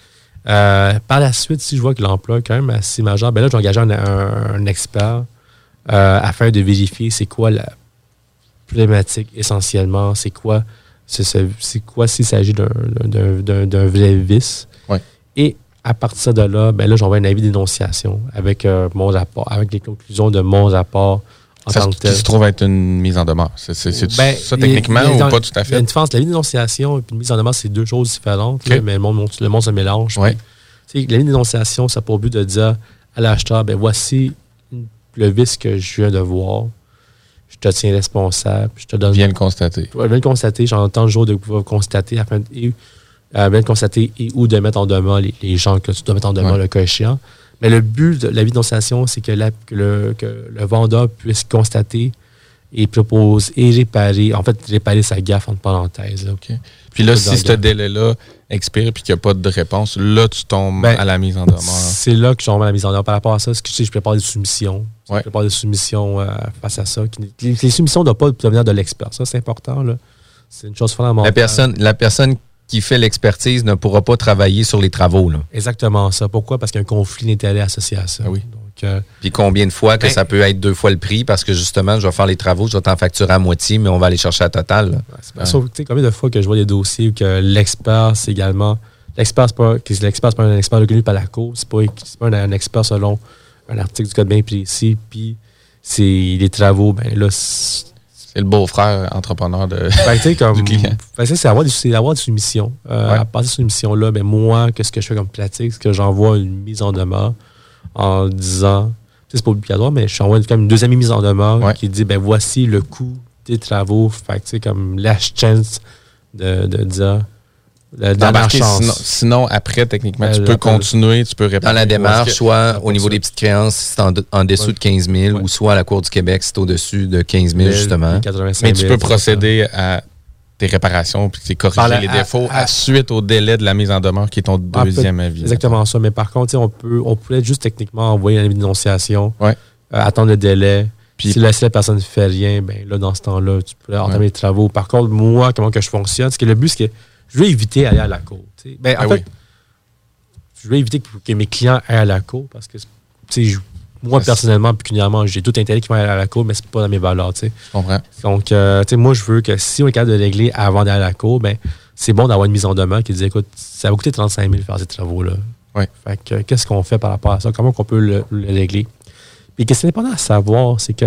Euh, par la suite, si je vois que l'emploi est quand même assez majeur, ben là, je vais engager un, un- un expert euh, afin de vérifier c'est quoi la problématique essentiellement, c'est quoi, c'est ce- c'est quoi s'il s'agit d'un- vrai vice. Ouais. Et à partir de là, ben là, j'envoie un avis d'énonciation avec euh, mon rapport, avec les conclusions de mon rapport en Ça tant que tel. se trouve être une mise en demeure? C'est Ben, ça techniquement a ou dans- pas tout à Il y a fait? une différence. La vie d'énonciation et puis une mise en demeure, c'est deux choses différentes. Là, mais le monde, le monde se mélange. Ouais. Puis, la vie d'énonciation, ça a pour but de dire à l'acheteur, ben voici le vice que je viens de voir. Je te tiens responsable. Je te donne. Viens le constater. Je viens le constater. J'entends le jour de pouvoir constater afin de, et, euh, viens le constater et ou de mettre en demeure les, les gens que tu dois mettre en demeure Ouais. le cas échéant. Mais le but de la vie d'énonciation, c'est que, la- que le, que le vendeur puisse constater et propose et réparer, en fait, réparer sa gaffe entre parenthèses. là. Puis là, si ce délai-là expire et qu'il n'y a pas de réponse, là, tu tombes Ben, à la mise en demeure. C'est là que je remets la mise en œuvre. Par rapport à ça, ce que je, sais, je prépare des soumissions. Ouais. Je prépare des soumissions euh, face à ça. Les soumissions ne doivent pas provenir de l'expert. Ça, c'est important. là. C'est une chose fondamentale. La personne, la personne qui fait l'expertise ne pourra pas travailler sur les travaux. Là. Exactement ça. Pourquoi? Parce qu'il y a un conflit d'intérêt associé à ça. Ah oui. Donc, euh, Puis combien de fois que Ben- ça peut être deux fois le prix parce que justement, je vais faire les travaux, je vais t'en facturer à moitié, mais on va aller chercher à total. sauf, combien de fois que je vois des dossiers où que l'expert, c'est également. L'expert, c'est pas, pas un expert reconnu par la Cour. C'est pas, c'est pas un, un expert selon un article du code bien précis. Puis, c'est les travaux, ben là, c'est- le beau-frère entrepreneur de. Ben, tu sais, (laughs) comme. Du client. Ben, c'est avoir, avoir des soumissions. Euh, Ouais. À partir de cette soumission-là, ben, moi, qu'est-ce que je fais comme pratique? C'est que j'envoie une mise en demeure en disant. C'est pas obligatoire, mais je envoie quand même une deuxième mise en demeure Ouais. qui dit ben voici le coût des travaux. Fait que, comme last chance de, de dire. La dernière chance. Sinon, sinon, après, techniquement, tu Euh, peux continuer, tu peux répondre. Dans la démarche, soit Parce au niveau des petites créances, si c'est en, en dessous Ouais. de 15 000, Ouais. ou soit à la Cour du Québec, si c'est au-dessus de 15 000, justement. 85 Mais tu 000, peux procéder à tes réparations puis tu corriger la- les à- défauts à- à, suite au délai de la mise en demeure qui est ton Ah, deuxième avis. Exactement ça. Mais par contre, on peut, on pourrait juste techniquement envoyer un avis de dénonciation, Ouais. euh, attendre le délai. Puis- si, la, si la personne ne fait rien, ben là, dans ce temps-là, tu peux entamer Ouais. les travaux. Par contre, moi, comment que je fonctionne, c'est que le but, c'est que je veux éviter d'aller à la cour. Ben, en Ah fait, oui. je veux éviter que, que mes clients aient à la cour parce que, je- moi, personnellement, pécuniairement, j'ai tout intérêt qu'ils vont aller à la cour, mais c'est pas dans mes valeurs. Je comprends. Donc, euh, moi, je veux que si on est capable de régler avant d'aller à la cour, ben, c'est bon d'avoir une mise en demeure qui dit, écoute, ça va coûter 35 000 faire ces travaux-là. Ouais. Fait que, qu'est-ce qu'on fait par rapport à ça? Comment on peut le, le régler? Puis, qu'est-ce qui est important à savoir, c'est que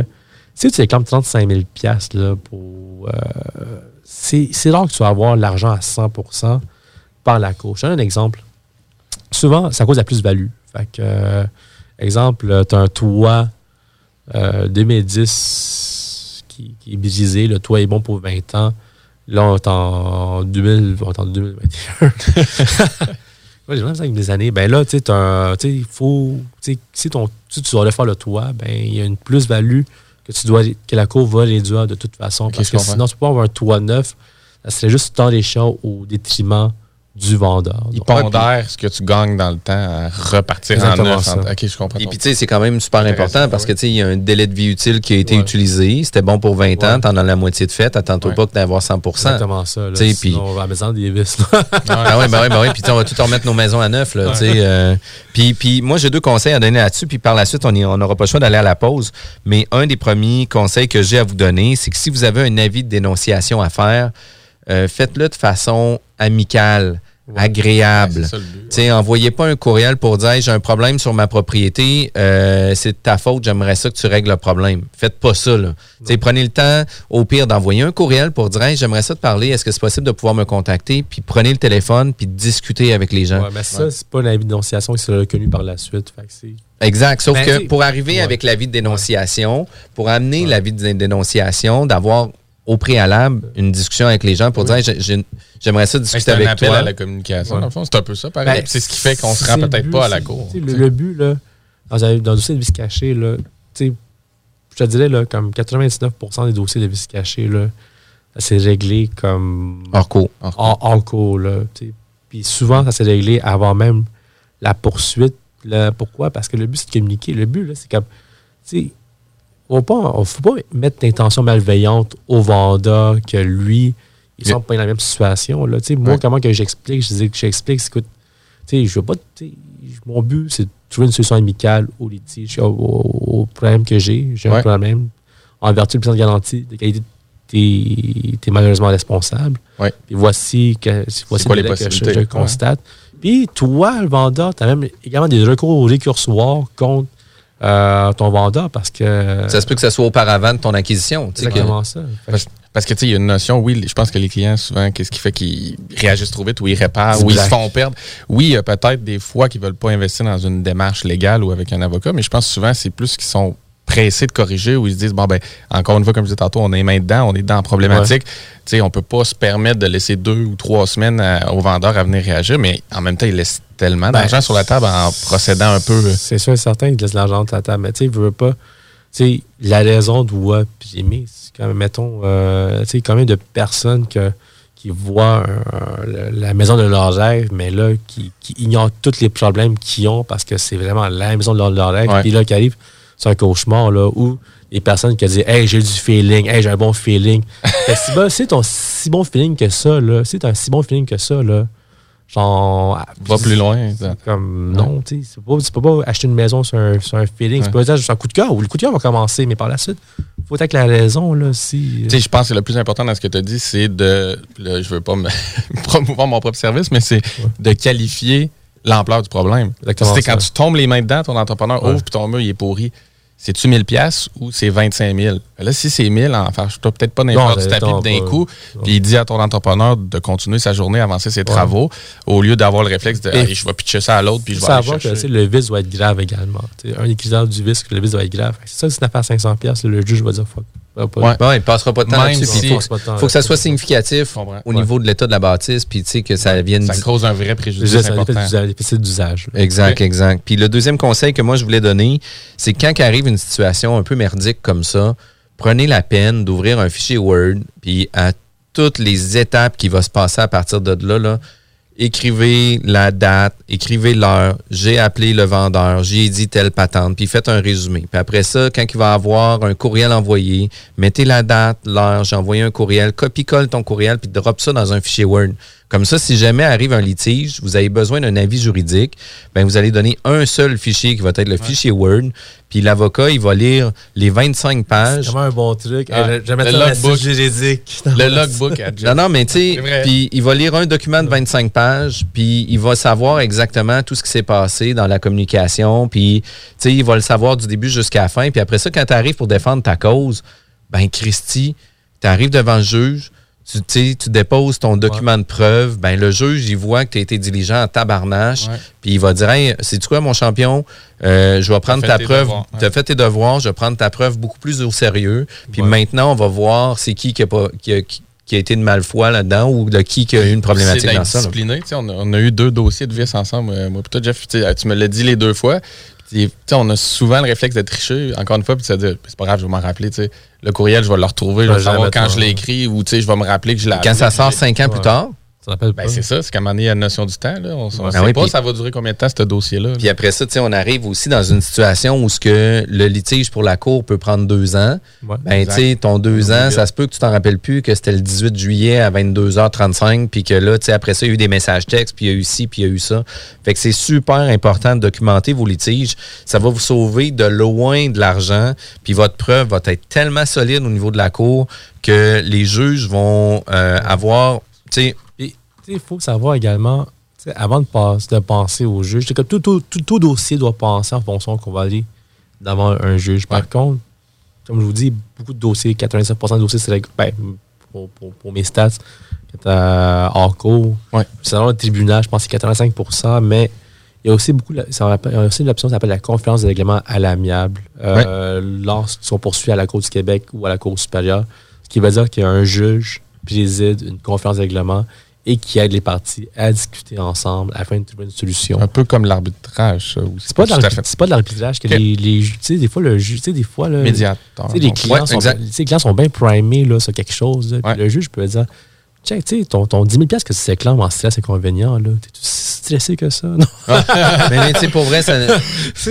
si tu réclames 35 000 piastres, là, pour. euh, c'est rare que tu vas avoir l'argent à 100% par la cour. Je donne un exemple. Souvent, ça cause la plus-value. Fait que, euh, exemple, tu as un toit euh, 2010 qui, qui est brisé, le toit est bon pour 20 ans. Là, on est en 2000, on est en 2021. (laughs) Ouais, j'ai vraiment avec des années. Ben là, tu sais, il faut. Si, ton, tu dois refaire le toit, ben il y a une plus-value que tu dois que la cour va réduire de toute façon. parce que sinon, tu peux pas avoir un toit neuf. Ça serait juste tant les champs au détriment du vendeur. Il pondère ce que tu gagnes dans le temps à repartir en neuf. Ok, je comprends. Et puis, tu sais, c'est quand même super important parce que, tu sais, il y a un délai de vie utile qui a été Ouais. utilisé. C'était bon pour 20 ans, t'en as la moitié de fait. Attends-toi Ouais. pas que d'avoir 100 exactement ça. Là, Tu sais, puis- sinon, on va à la maison des vis. là. (laughs) Ah ouais, ben ouais, ben ouais. Puis tu sais, on va tout remettre nos maisons à neuf, là, tu sais. euh, puis, puis moi, j'ai deux conseils à donner là-dessus. Puis par la suite, on n'aura pas le choix d'aller à la pause. Mais un des premiers conseils que j'ai à vous donner, c'est que si vous avez un avis de dénonciation à faire, euh, faites-le de façon amicale, agréable. C'est ça le but. Tu sais, envoyez pas un courriel pour dire Hey, j'ai un problème sur ma propriété, euh, c'est de ta faute, j'aimerais ça que tu règles le problème. Faites pas ça. Là. Tu sais, prenez le temps, au pire, d'envoyer un courriel pour dire Hey, j'aimerais ça te parler, est-ce que c'est possible de pouvoir me contacter? Puis prenez le téléphone, puis discutez avec les gens. Ouais, mais ça, c'est pas une avis de dénonciation qui sera reconnu par la suite. Fait que c'est- Exact. Sauf Ben, que pour arriver ouais. avec l'avis de dénonciation, pour amener l'avis de dénonciation, d'avoir au préalable une discussion avec les gens pour dire j'aimerais ça discuter C'est un avec appel toi. à la communication. Ouais. Dans le fond, c'est un peu ça, pareil. Ben, c'est ce qui fait qu'on se c'est rend peut-être pas à la c'est- cour. Le, le but, là, dans, un- dans le dossier de vice caché, là, tu sais, je te dirais, là, comme 99% des dossiers de vice caché, là, ça s'est réglé comme Hors cours. en, en cours. Là. Puis souvent, ça s'est réglé avant même la poursuite. Là, pourquoi? Parce que le but, c'est de communiquer. Le but, là, c'est comme. tu sais, On ne faut pas mettre d'intention malveillante au vendeur que lui, il ne semble pas dans la même situation. Là. Moi, Ouais. comment que j'explique? Je dis que j'explique, écoute, je veux pas. Mon but, c'est de trouver une solution amicale au litige, au, au- au problème que j'ai. J'ai un problème. En vertu de plan de garantie de qualité, tu es, malheureusement responsable. Ouais. Puis voici, que, voici quoi le les délai que je, possibilités? constate. Puis toi, le vendeur, tu as même également des recours récursoires contre euh, ton vendeur parce que. Ça se peut que ce soit auparavant de ton acquisition. tu sais, que- exactement ça. Parce, parce que, tu sais, il y a une notion, oui, je pense que les clients, souvent, qu'est-ce qui fait qu'ils réagissent trop vite ou ils réparent ou ils se font perdre. Oui, il y a peut-être des fois qu'ils veulent pas investir dans une démarche légale ou avec un avocat, mais je pense souvent, c'est plus qu'ils sont pressés de corriger ou ils se disent, bon, ben, encore une fois, comme je disais tantôt, on est main dedans, on est dans la problématique. Tu sais, on peut pas se permettre de laisser deux ou trois semaines à- au vendeur à venir réagir, mais en même temps, ils laissent tellement Ben, d'argent sur la table en procédant un peu. euh, C'est sûr et certain qu'il laisse l'argent de la table. Mais tu sais, il veut pas. Tu sais, la raison doit primer. Quand même, mettons, euh, tu sais, combien de personnes que, qui voient la maison de leur rêve, mais là, qui, qui ignorent tous les problèmes qu'ils ont parce que c'est vraiment la maison de leur, leur rêve. Ouais. Puis là, qui arrive, c'est un cauchemar, là, où les personnes qui disent Hey, j'ai du feeling, hey, j'ai un bon feeling. (laughs) Si ben, c'est ton si bon feeling que ça, là, c'est un si bon feeling que ça, là, genre. Va plus loin. Comme, non, tu sais, c'est pas- tu peux pas acheter une maison sur un, sur un feeling. C'est Ouais. pas juste un coup de cœur. Ou le coup de cœur va commencer, mais par la suite, faut être avec la raison, là, si. Tu sais, je pense que le plus important dans ce que tu as dit, c'est de. Là, je veux pas me (laughs) promouvoir mon propre service, mais c'est de qualifier l'ampleur du problème. C'est quand ça. tu tombes les mains dedans, ton entrepreneur Ouais. ouvre puis ton mur il est pourri. C'est-tu 1000 pièces ou c'est 25 000? Là, si c'est 1000, enfin, je peut-être pas n'importe du ça tapis d'un pas. coup, puis il dit à ton entrepreneur de continuer sa journée, avancer ses travaux, au lieu d'avoir le réflexe de Hey, je vais pitcher ça à l'autre, puis je vais aller chercher. tu sais, le vice doit être grave également. Tu un des critères du vice, que le vice doit être grave. C'est ça, si une affaire à 500$, piastres, le juge va dire fuck. Va pas- Ouais. Bon, il passera pas de temps Même là-dessus. si- Il faut, que ça soit significatif au Ouais. niveau de l'état de la bâtisse, puis tu sais que ça vienne. Ça cause un vrai préjudice important. d'usage-. Exact, exact. Puis le deuxième conseil que moi je voulais donner, c'est que quand arrive une situation un peu merdique comme ça, prenez la peine d'ouvrir un fichier Word, puis à toutes les étapes qui vont se passer à partir de là, là écrivez la date, écrivez l'heure, j'ai appelé le vendeur, j'ai dit telle patente, puis faites un résumé. Puis après ça, quand il va avoir un courriel envoyé, mettez la date, l'heure, j'ai envoyé un courriel, copie-colle ton courriel, puis drop ça dans un fichier Word. Comme ça, si jamais arrive un litige, vous avez besoin d'un avis juridique, ben vous allez donner un seul fichier qui va être le fichier Word, puis l'avocat, il va lire les 25 pages. C'est vraiment un bon truc. Ah, Hey, le logbook. juridique. Le logbook Non, non, mais tu sais, puis il va lire un document de 25 pages, puis il va savoir exactement tout ce qui s'est passé dans la communication, puis tu sais, il va le savoir du début jusqu'à la fin, puis après ça, quand tu arrives pour défendre ta cause, ben Christy, tu arrives devant le juge, tu, déposes ton document de preuve, ben le juge, il voit que tu as été diligent en tabarnache, puis il va dire, hey, c'est quoi mon champion, Euh, je vais prendre ta preuve, tu as fait tes devoirs, je vais prendre ta preuve beaucoup plus au sérieux, puis maintenant, on va voir c'est qui qui a, pas, qui, a, qui- qui a été de malfoi là-dedans ou de qui qui a eu une problématique dans ça. discipliné. On, a- on a eu deux dossiers de vice ensemble. euh, Moi, toi, Jeff, tu me l'as dit les deux fois. On a souvent le réflexe de tricher, encore une fois, puis de se dire, c'est pas grave, je vais m'en rappeler. Le courriel, je vais le retrouver, je Ouais, vais savoir jamais quand je l'ai écrit ou tu sais, je vais me rappeler que je l'ai Quand ça sort cinq ans plus tard, Ben, c'est ça, c'est qu'à un moment donné, il y a la notion du temps. Là. On ne Ah sait oui, pas ça va durer combien de temps, ce dossier-là. puis après ça, tu sais, on arrive aussi dans une situation où ce que le litige pour la cour peut prendre deux ans. Ouais. Ben, tu sais, ton deux ans, ça se peut que tu t'en rappelles plus que c'était le 18 juillet à 22h35, puis que là, tu sais, après ça, il y a eu des messages textes, puis il y a eu ci, puis il y a eu ça. Fait que c'est super important de documenter vos litiges. Ça va vous sauver de loin de l'argent, puis votre preuve va être tellement solide au niveau de la cour que les juges vont euh, avoir, tu sais, il faut savoir également, avant de, passer, de penser au juge, que tout, tout, tout- tout dossier doit penser en fonction qu'on va aller devant un juge. Par contre, comme je vous dis, beaucoup de dossiers, 97% des dossiers, c'est ben, pour, pour- pour mes stats, est à- hors cours. Ouais. Selon le tribunal, je pense que c'est 85%, mais il y a aussi beaucoup, ça il y a aussi l'option qui s'appelle la conférence de règlement à l'amiable. Euh, Lorsqu'ils sont poursuivis à la Cour du Québec ou à la Cour supérieure, ce qui veut dire qu'il y a un juge préside une conférence de règlement et qui aide les parties à discuter ensemble afin de trouver une solution. Un peu comme l'arbitrage. C'est pas, pas de l'arbitrage que les, les ju- tu sais, des fois, le juge, tu sais, des fois, médiateur. les, clients ouais, sont, les clients sont bien primés là, sur quelque chose. là, puis Ouais. Le juge peut dire Check, tu sais, ton, ton 10 000 que tu s'éclames en stress inconvénient, là, t'es tout stressé que ça? Non. (laughs) mais, tu sais, pour vrai, ça,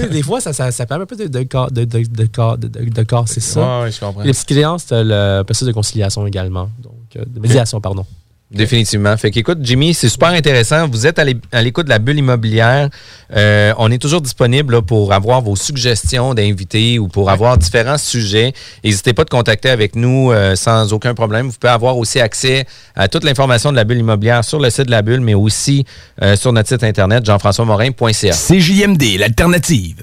des fois, ça, ça, ça permet un peu de, de, de, de, de, casser ça. Ouais, je comprends. Les petites créances, t'as le processus de conciliation également. Donc, euh, de médiation, pardon. Définitivement. Fait qu'écoute, Jimmy, c'est super intéressant. Vous êtes à l'é- à l'écoute de la bulle immobilière. Euh, on est toujours disponible là, pour avoir vos suggestions d'invités ou pour avoir différents sujets. N'hésitez pas de contacter avec nous euh, sans aucun problème. Vous pouvez avoir aussi accès à toute l'information de la bulle immobilière sur le site de la bulle, mais aussi euh, sur notre site internet jean-françois-morin.ca. CJMD, l'alternative.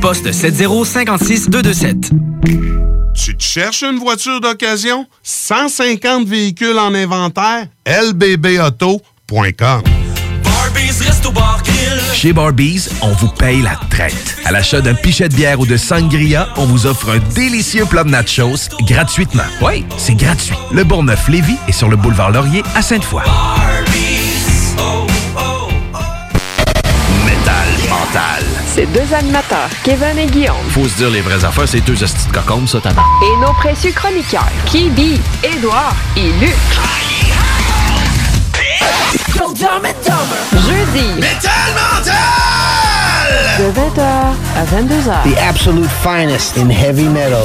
poste 7056 227. Tu te cherches une voiture d'occasion? 150 véhicules en inventaire? lbbauto.com Chez Barbies, on vous paye la traite. À l'achat d'un pichet de bière ou de sangria, on vous offre un délicieux plat de nachos gratuitement. Oui, c'est gratuit. Le Bourgneuf-Lévis est sur le boulevard Laurier à Sainte-Foy. Métal mental. Ces deux animateurs, Kevin et Guillaume, Faut se dire les vraies affaires, c'est deux hosties de cocombes, ça, tabac. et nos précieux chroniqueurs, Kibi, Édouard et Luc. Jeudi. De 20h à 22h. The absolute finest in heavy metal.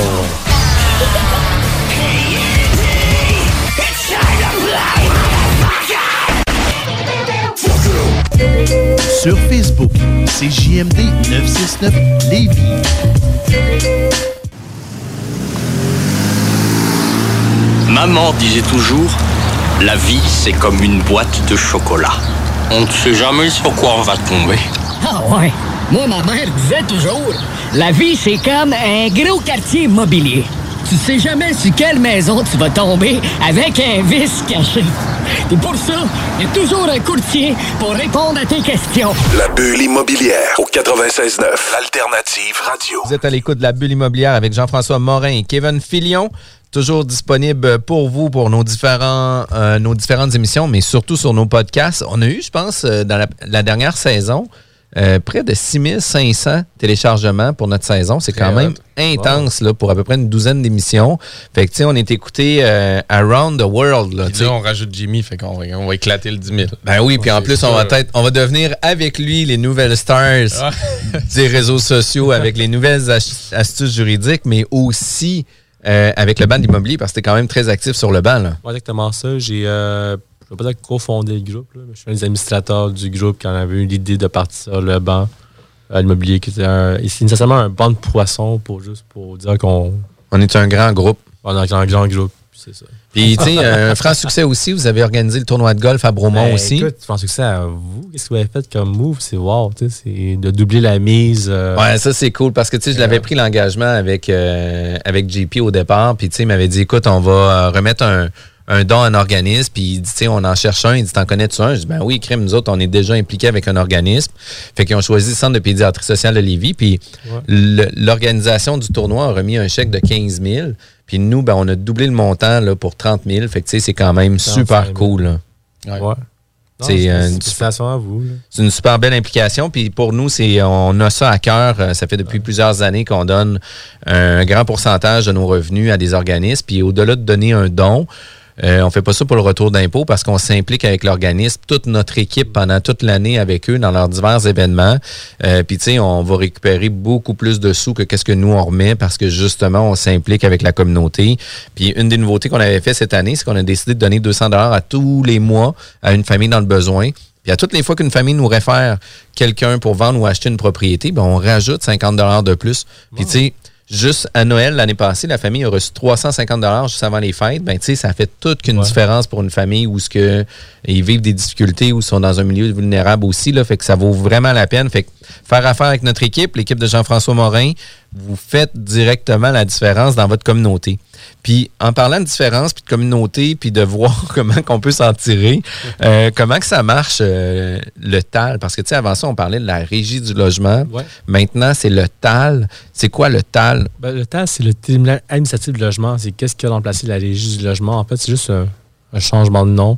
Sur Facebook, c'est JMD 969 Lévis. Maman disait toujours, la vie c'est comme une boîte de chocolat. On ne sait jamais sur quoi on va tomber. Ah ouais. Moi, ma mère disait toujours, la vie, c'est comme un gros quartier immobilier. Tu sais jamais sur quelle maison tu vas tomber avec un vice caché. Et pour ça, il y a toujours un courtier pour répondre à tes questions. La bulle immobilière au 96.9. L'alternative radio. Vous êtes à l'écoute de la bulle immobilière avec Jean-François Morin et Kevin Filion. toujours disponible pour vous, pour nos, différents, euh, nos différentes émissions, mais surtout sur nos podcasts. On a eu, je pense, euh, dans la, la dernière saison, euh, près de 6500 téléchargements pour notre saison. C'est quand même intense là, pour à peu près une douzaine d'émissions. Fait que, tu sais, on est écouté euh, around the world. Là, tu là, on rajoute Jimmy, fait qu'on va, on va éclater le 10 000. Ben oui, puis en plus, on va, être, on va devenir avec lui les nouvelles stars Ah. (laughs) des réseaux sociaux, avec les nouvelles astuces juridiques, mais aussi euh, avec le banc d'immobilier, parce que t'es quand même très actif sur le banc. Là. Ouais, exactement ça. J'ai, euh, je ne vais pas dire cofondé le groupe, là, mais je suis un des administrateurs du groupe quand on avait eu l'idée de partir le banc à l'immobilier, qui était un, nécessairement un banc de poissons pour juste pour dire qu'on. On est un grand groupe. On est un grand groupe, c'est ça. Puis, tu sais, un franc succès aussi, vous avez organisé le tournoi de golf à Bromont Ben, aussi. Écoute, que c'est à vous. Qu'est-ce que vous avez fait comme move? C'est wow, tu sais, c'est de doubler la mise. euh, Ouais, ça c'est cool parce que tu sais, je l'avais pris l'engagement avec, euh, avec JP au départ, puis tu sais, il m'avait dit écoute, on va euh, remettre un, un don à un organisme, puis il dit tu sais, on en cherche un, il dit t'en connais-tu un? Je dis ben oui, crime, nous autres, on est déjà impliqués avec un organisme. Fait qu'ils ont choisi le Centre de pédiatrie sociale de Lévis, puis Ouais. l'organisation du tournoi a remis un chèque de 15 000, puis nous, ben, on a doublé le montant là, pour 30 000. Fait que tu sais, c'est quand même 45 super 000. cool. là. Ouais. Non, C'est une félicitations à vous. là. c'est une super belle implication. Puis pour nous, c'est on a ça à cœur. Euh, Ça fait depuis plusieurs années qu'on donne un grand pourcentage de nos revenus à des organismes. Puis au-delà de donner un don, euh, on fait pas ça pour le retour d'impôt parce qu'on s'implique avec l'organisme, toute notre équipe pendant toute l'année avec eux dans leurs divers événements. Euh, Puis tu sais, on va récupérer beaucoup plus de sous que qu'est-ce que nous on remet parce que justement on s'implique avec la communauté. Puis une des nouveautés qu'on avait fait cette année, c'est qu'on a décidé de donner 200 dollars à tous les mois à une famille dans le besoin. Puis à toutes les fois qu'une famille nous réfère quelqu'un pour vendre ou acheter une propriété, ben on rajoute 50 dollars de plus. Puis tu sais, juste à Noël l'année passée, la famille a reçu 350 dollars juste avant les fêtes. Ben tu sais, ça fait toute qu'une Ouais. différence pour une famille où ce que ils vivent des difficultés ou sont dans un milieu vulnérable aussi là, fait que ça vaut vraiment la peine. Fait que faire affaire avec notre équipe, l'équipe de Jean-François Morin, vous faites directement la différence dans votre communauté. Puis en parlant de différence, puis de communauté, puis de voir (laughs) comment qu'on peut s'en tirer, euh, comment que ça marche euh, le TAL? Parce que tu sais, avant ça, on parlait de la régie du logement. Ouais. Maintenant, c'est le TAL. C'est quoi le TAL? Ben, le TAS, c'est le tribunal administratif du logement. C'est qu'est-ce qui a remplacé la régie du logement? En fait, c'est juste un, un changement de nom.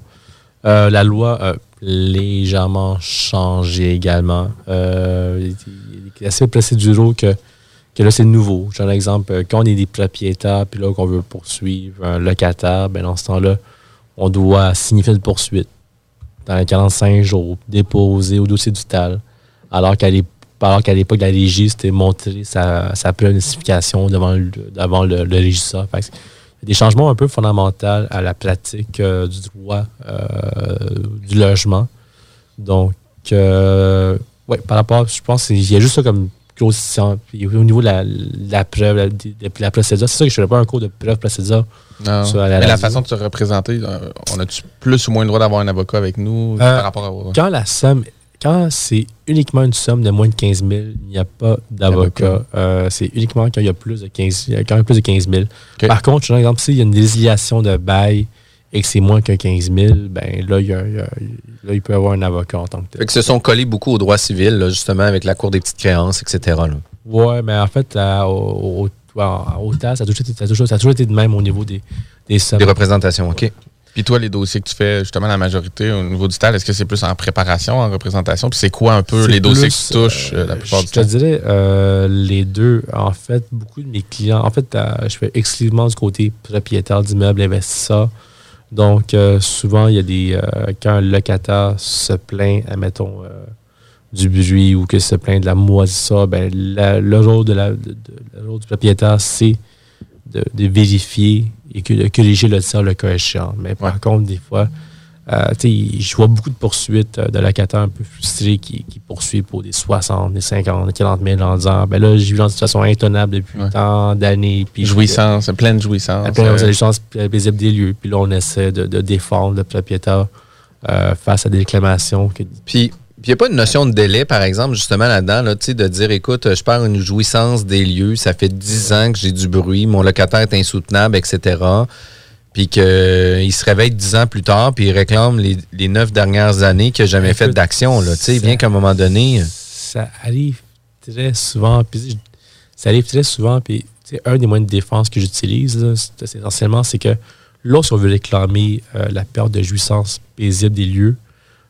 Euh, la loi a légèrement changé également. Il est- il est assez procéduraux que, que là, c'est nouveau. Un exemple. euh, Quand on est des propriétaires, puis là, qu'on veut poursuivre un locataire, ben, dans ce temps-là, on doit signifier une poursuite dans les 45 jours, déposer au dossier du TAL. Alors qu'à l'époque, la régie, c'était montrer sa, sa planification devant le, devant le, le régisseur. Il des changements un peu fondamentaux à la pratique euh, du droit euh, du logement. Donc, ouais, par rapport, je pense qu'il y a juste ça comme Puis au niveau de la, la preuve, la, de- de la procédure, c'est ça que je ne pas un cours de preuve procédure. Non. sur la Mais la façon de se représenter, euh, on a-tu plus ou moins le droit d'avoir un avocat avec nous Euh, par rapport à. Quand la somme, quand c'est uniquement une somme de moins de 15 000, il n'y a pas d'avocat. Euh, c'est uniquement quand il y a plus de 15, quand il y a plus de 15 000. Ok. Par contre, je donne un exemple, s'il y a une résiliation de bail et que c'est moins que 15 000, ben là, il, y a- il y a- là, il peut y avoir un avocat en tant que tel. Fait que se sont collés beaucoup au droit civil, là, justement, avec la Cour des petites créances, etc. là. Ouais, mais en fait, à- au, au, à- au TAS, ça a, toujours été, ça, a toujours, ça a toujours été de même au niveau des, des sommes. Des représentations, OK. Puis toi, les dossiers que tu fais, justement, la majorité au niveau du TAL, est-ce que c'est plus en préparation, en représentation? Puis c'est quoi un peu les dossiers que tu touches euh, la plupart je du te temps? dirais euh, les deux. En fait, beaucoup de mes clients, en fait, euh, je fais exclusivement du côté propriétaire d'immeubles, investisseurs. Donc, euh, souvent, il y a des. euh, quand un locataire se plaint, admettons, euh, du bruit ou que se plaint de la moisissure, ben, la- le rôle de la, de- de- le rôle du propriétaire, c'est de, de vérifier et que, de corriger le tir le cas échéant. Mais par contre, des fois, je vois beaucoup de poursuites euh, de locataires un peu frustrés qui, qui poursuivent pour des 60, des 50, des 40 000 en disant ben là, j'ai vu dans une situation intenable depuis tant d'années. Jouissance, pleine jouissance. Après, euh, chance paisible des lieux. Puis là, on essaie de, de défendre le propriétaire euh, face à des réclamations. que- Puis, il n'y a pas une notion de délai, par exemple, justement là-dedans, là, tu sais, de dire, écoute, je perds une jouissance des lieux, ça fait 10 ans que j'ai du bruit, mon locataire est insoutenable, etc. Puis qu'il se réveille 10 ans plus tard, puis il réclame les, les 9 dernières années qu'il n'a jamais fait Écoute, d'action. là. Tu sais, bien qu'à un moment donné. ça arrive très souvent. Puis ça arrive très souvent. Puis tu sais, un des moyens de défense que j'utilise, c'est essentiellement, c'est que lorsqu'on veut réclamer euh, la perte de jouissance paisible des lieux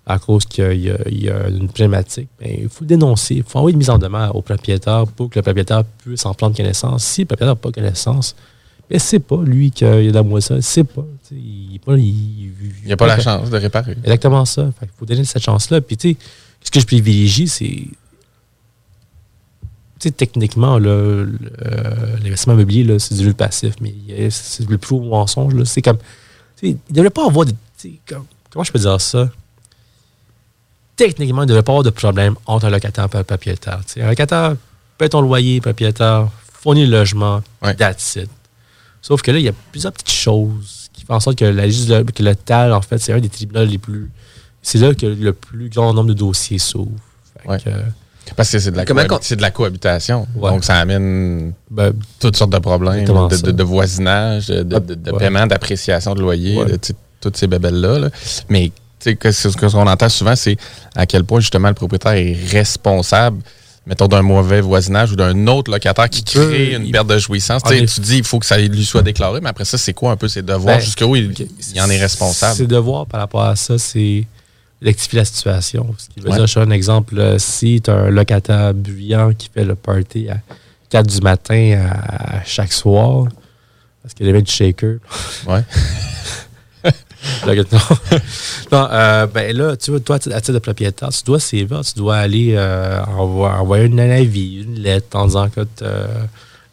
à cause qu'il y a- y a une problématique, ben, il faut le dénoncer. Il faut envoyer une mise en demeure au propriétaire pour que le propriétaire puisse en prendre connaissance. Si le propriétaire n'a pas connaissance, ben, c'est pas lui qui a, la moisson, c'est pas. Il n'y a pas la chance de réparer. Exactement ça. Il faut donner cette chance-là. Puis, tu sais, ce que je privilégie, c'est. Tu sais, techniquement, euh, l'investissement immobilier, c'est du passif, mais c'est le plus haut mensonge. C'est comme. Il ne devrait pas avoir de. comme- comment je peux dire ça? Techniquement, il ne devrait pas avoir de problème entre un locataire et un propriétaire. Un locataire paie ton loyer, propriétaire, fournit le logement, that's it. Sauf que là, il y a plusieurs petites choses qui font en sorte que, la, que le TAL, en fait, c'est un des tribunaux les plus. C'est là que le plus grand nombre de dossiers s'ouvrent. Que, euh, Parce que c'est de, la c'est de la cohabitation. Ouais. Donc, ça amène Ben, toutes sortes de problèmes de, de- de voisinage, de, de- de Ouais. paiement, d'appréciation de loyer, Ouais. toutes ces bébelles-là. là. Mais tu sais, que ce ce qu'on entend souvent, c'est à quel point justement le propriétaire est responsable mettons, d'un mauvais voisinage ou d'un autre locataire qui crée une il- perte de jouissance. Tu dis il faut que ça lui soit déclaré, mais après ça, c'est quoi un peu ses devoirs? Ben, Jusqu'où il, il en est responsable? Ses devoirs par rapport à ça, c'est rectifier la situation. Ce qui veut Ouais. dire, je fais un exemple, euh, si tu as un locataire bruyant qui fait le party à 4 du matin à, à chaque soir, parce qu'il avait du shaker. Ouais. (laughs) (laughs) Là, non, (laughs) Non, euh, ben là, tu vois, toi, à titre de propriétaire, tu dois sévir, tu dois aller euh, envo- envoyer un avis, une lettre en disant que euh,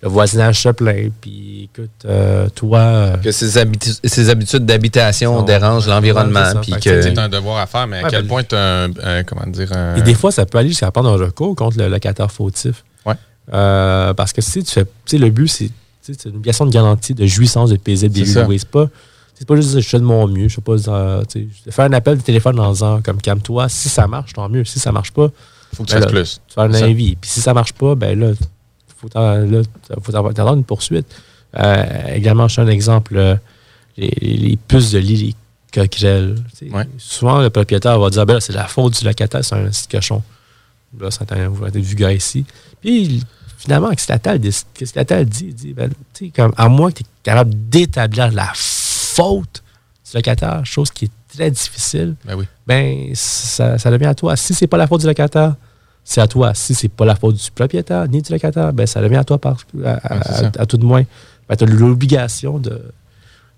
le voisinage se plaint, puis écoute, euh, toi. Que ses, habitu- ses habitudes d'habitation dérangent l'environnement. puis que- C'est un devoir à faire, mais à Ouais, quel ben, point tu as un, un- comment dire, un... Et des fois, ça peut aller jusqu'à prendre un recours contre le locataire fautif. Ouais. Euh, parce que si tu fais. Tu sais, le but, c'est une obligation de garantie de jouissance de paisible des lieux. C'est pas. C'est pas juste je fais de mon mieux. Je sais pas, euh, tu faire un appel de téléphone en disant comme calme-toi. Si ça marche, tant mieux. Si ça marche pas, Faut que tu ben fasses là, plus. Tu fais un avis. Puis si ça marche pas, ben là, faut là, faut t'attendre une poursuite. Euh, également, je fais un exemple. euh, les, les puces de lit, les coquerelles. tu. Souvent, le propriétaire va dire ben là, c'est la faute du locataire, c'est un petit cochon. Là, c'est un, vous êtes vulgaire ici. Puis finalement, qu'est-ce que la dit? Elle dit ben, tu sais, comme, à moins que tu es capable d'établir la faute du locataire, chose qui est très difficile, Ben oui. ben, ça, ça devient à toi. Si c'est pas la faute du locataire, c'est à toi. Si c'est pas la faute du propriétaire ni du locataire, ben, ça devient à toi par, à, à- tout de moins. Ben, tu as l'obligation de,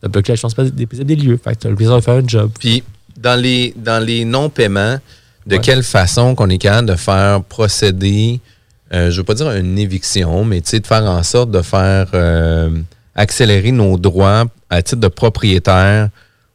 de bloquer la chance des, des lieux. Fait tu as l'obligation de faire un job. Puis, dans les, dans les non-paiements, de quelle façon qu'on est capable de faire procéder, euh, je veux pas dire une éviction, mais tu sais, de faire en sorte de faire euh, accélérer nos droits à titre de propriétaire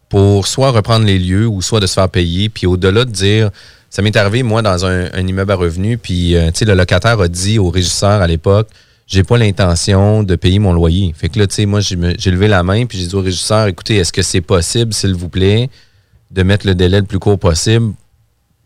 pour soit reprendre les lieux ou soit de se faire payer. Puis au-delà de dire, ça m'est arrivé, moi, dans un, immeuble à revenus, puis euh, le locataire a dit au régisseur à l'époque, j'ai pas l'intention de payer mon loyer. Fait que là, tu sais, moi, j'ai levé la main, puis j'ai dit au régisseur, écoutez, est-ce que c'est possible, s'il vous plaît, de mettre le délai le plus court possible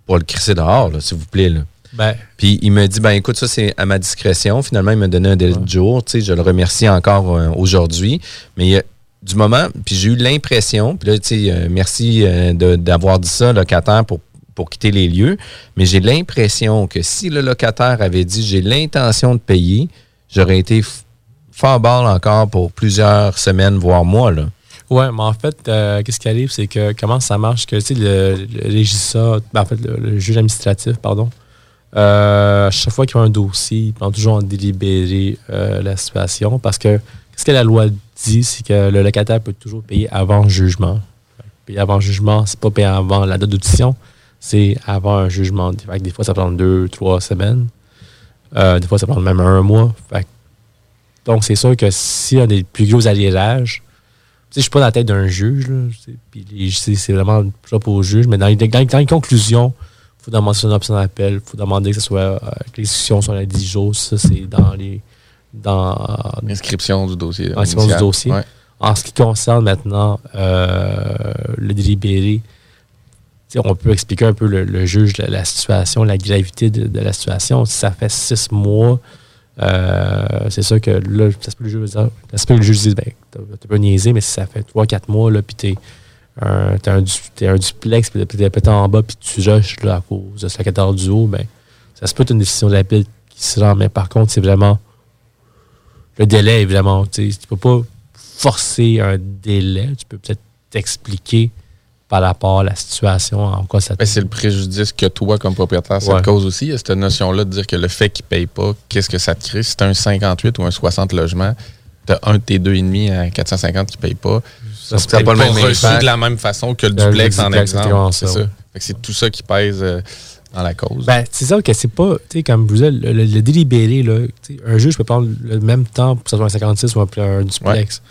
pour le crisser dehors, s'il vous plaît. Ben, Puis il me dit, ben écoute, ça c'est à ma discrétion. Finalement, il m'a donné un délai de jour. Tu sais, je le remercie encore euh, aujourd'hui. Mais du moment, puis j'ai eu l'impression, puis là, tu sais, euh, merci euh, d'avoir dit ça, locataire, pour, pour quitter les lieux. Mais j'ai l'impression que si le locataire avait dit, j'ai l'intention de payer, j'aurais été fort balle encore pour plusieurs semaines, voire mois. Là. Ouais, mais en fait, euh, qu'est-ce qui arrive, c'est que comment ça marche, que tu sais, le, le régisseur, ben, en fait, le juge administratif, pardon, euh, chaque fois qu'il y a un dossier, il prend toujours en délibéré euh, la situation parce que qu'est-ce que la loi dit, c'est que le locataire peut toujours payer avant jugement. Payer avant jugement, c'est pas payer avant la date d'audition, c'est avant un jugement. Fait que des fois, ça prend deux, trois semaines. Euh, des fois, ça prend même un mois. Fait que- donc, c'est sûr que si on a des plus gros alliérages, je suis pas dans la tête d'un juge, c'est vraiment propre au juge, mais dans dans dans les conclusions, il faut demander une option d'appel, il faut demander que ce soit euh, que les discussions soient à 10 jours, ça c'est dans les dans L'inscription du dossier. l'inscription du dossier. Ouais. En ce qui concerne maintenant euh, le délibéré, on peut expliquer un peu le, le juge la, la situation, la gravité de, de la situation. Si ça fait six mois, euh, c'est sûr que là, ça se peut le juge, dire- ça se peut que le juge dise, ben, t'as t'as pas niaisé, mais si ça fait 3-4 mois, là, puis t'es un, t'as un, t'es un duplex, puis t'es peut-être en bas, puis tu rushes là, à cause de ce locataire du haut, ben, ça se peut être une décision d'appel qui se rend, mais par contre, c'est vraiment le délai, évidemment. Tu ne peux pas forcer un délai. Tu peux peut-être t'expliquer par rapport à la situation, en quoi ça te... Ben, c'est le préjudice que toi, comme propriétaire, ça Ouais. te cause aussi. Il y a cette notion-là de dire que le fait qu'il ne paye pas, qu'est-ce que ça te crée? Si tu un 58 ou un 60 logements, tu as un de tes deux et demi à 450 qui ne paye pas. Ça, ne pas pas le même reçu de la même façon que le Le duplex, en exemple. C'est ça, C'est tout ça qui pèse euh, dans la cause. Ben, c'est ça que c'est pas, tu sais, comme vous le, le- le délibéré, là, un juge peut prendre le même temps pour soit un 56 ou un, un duplex.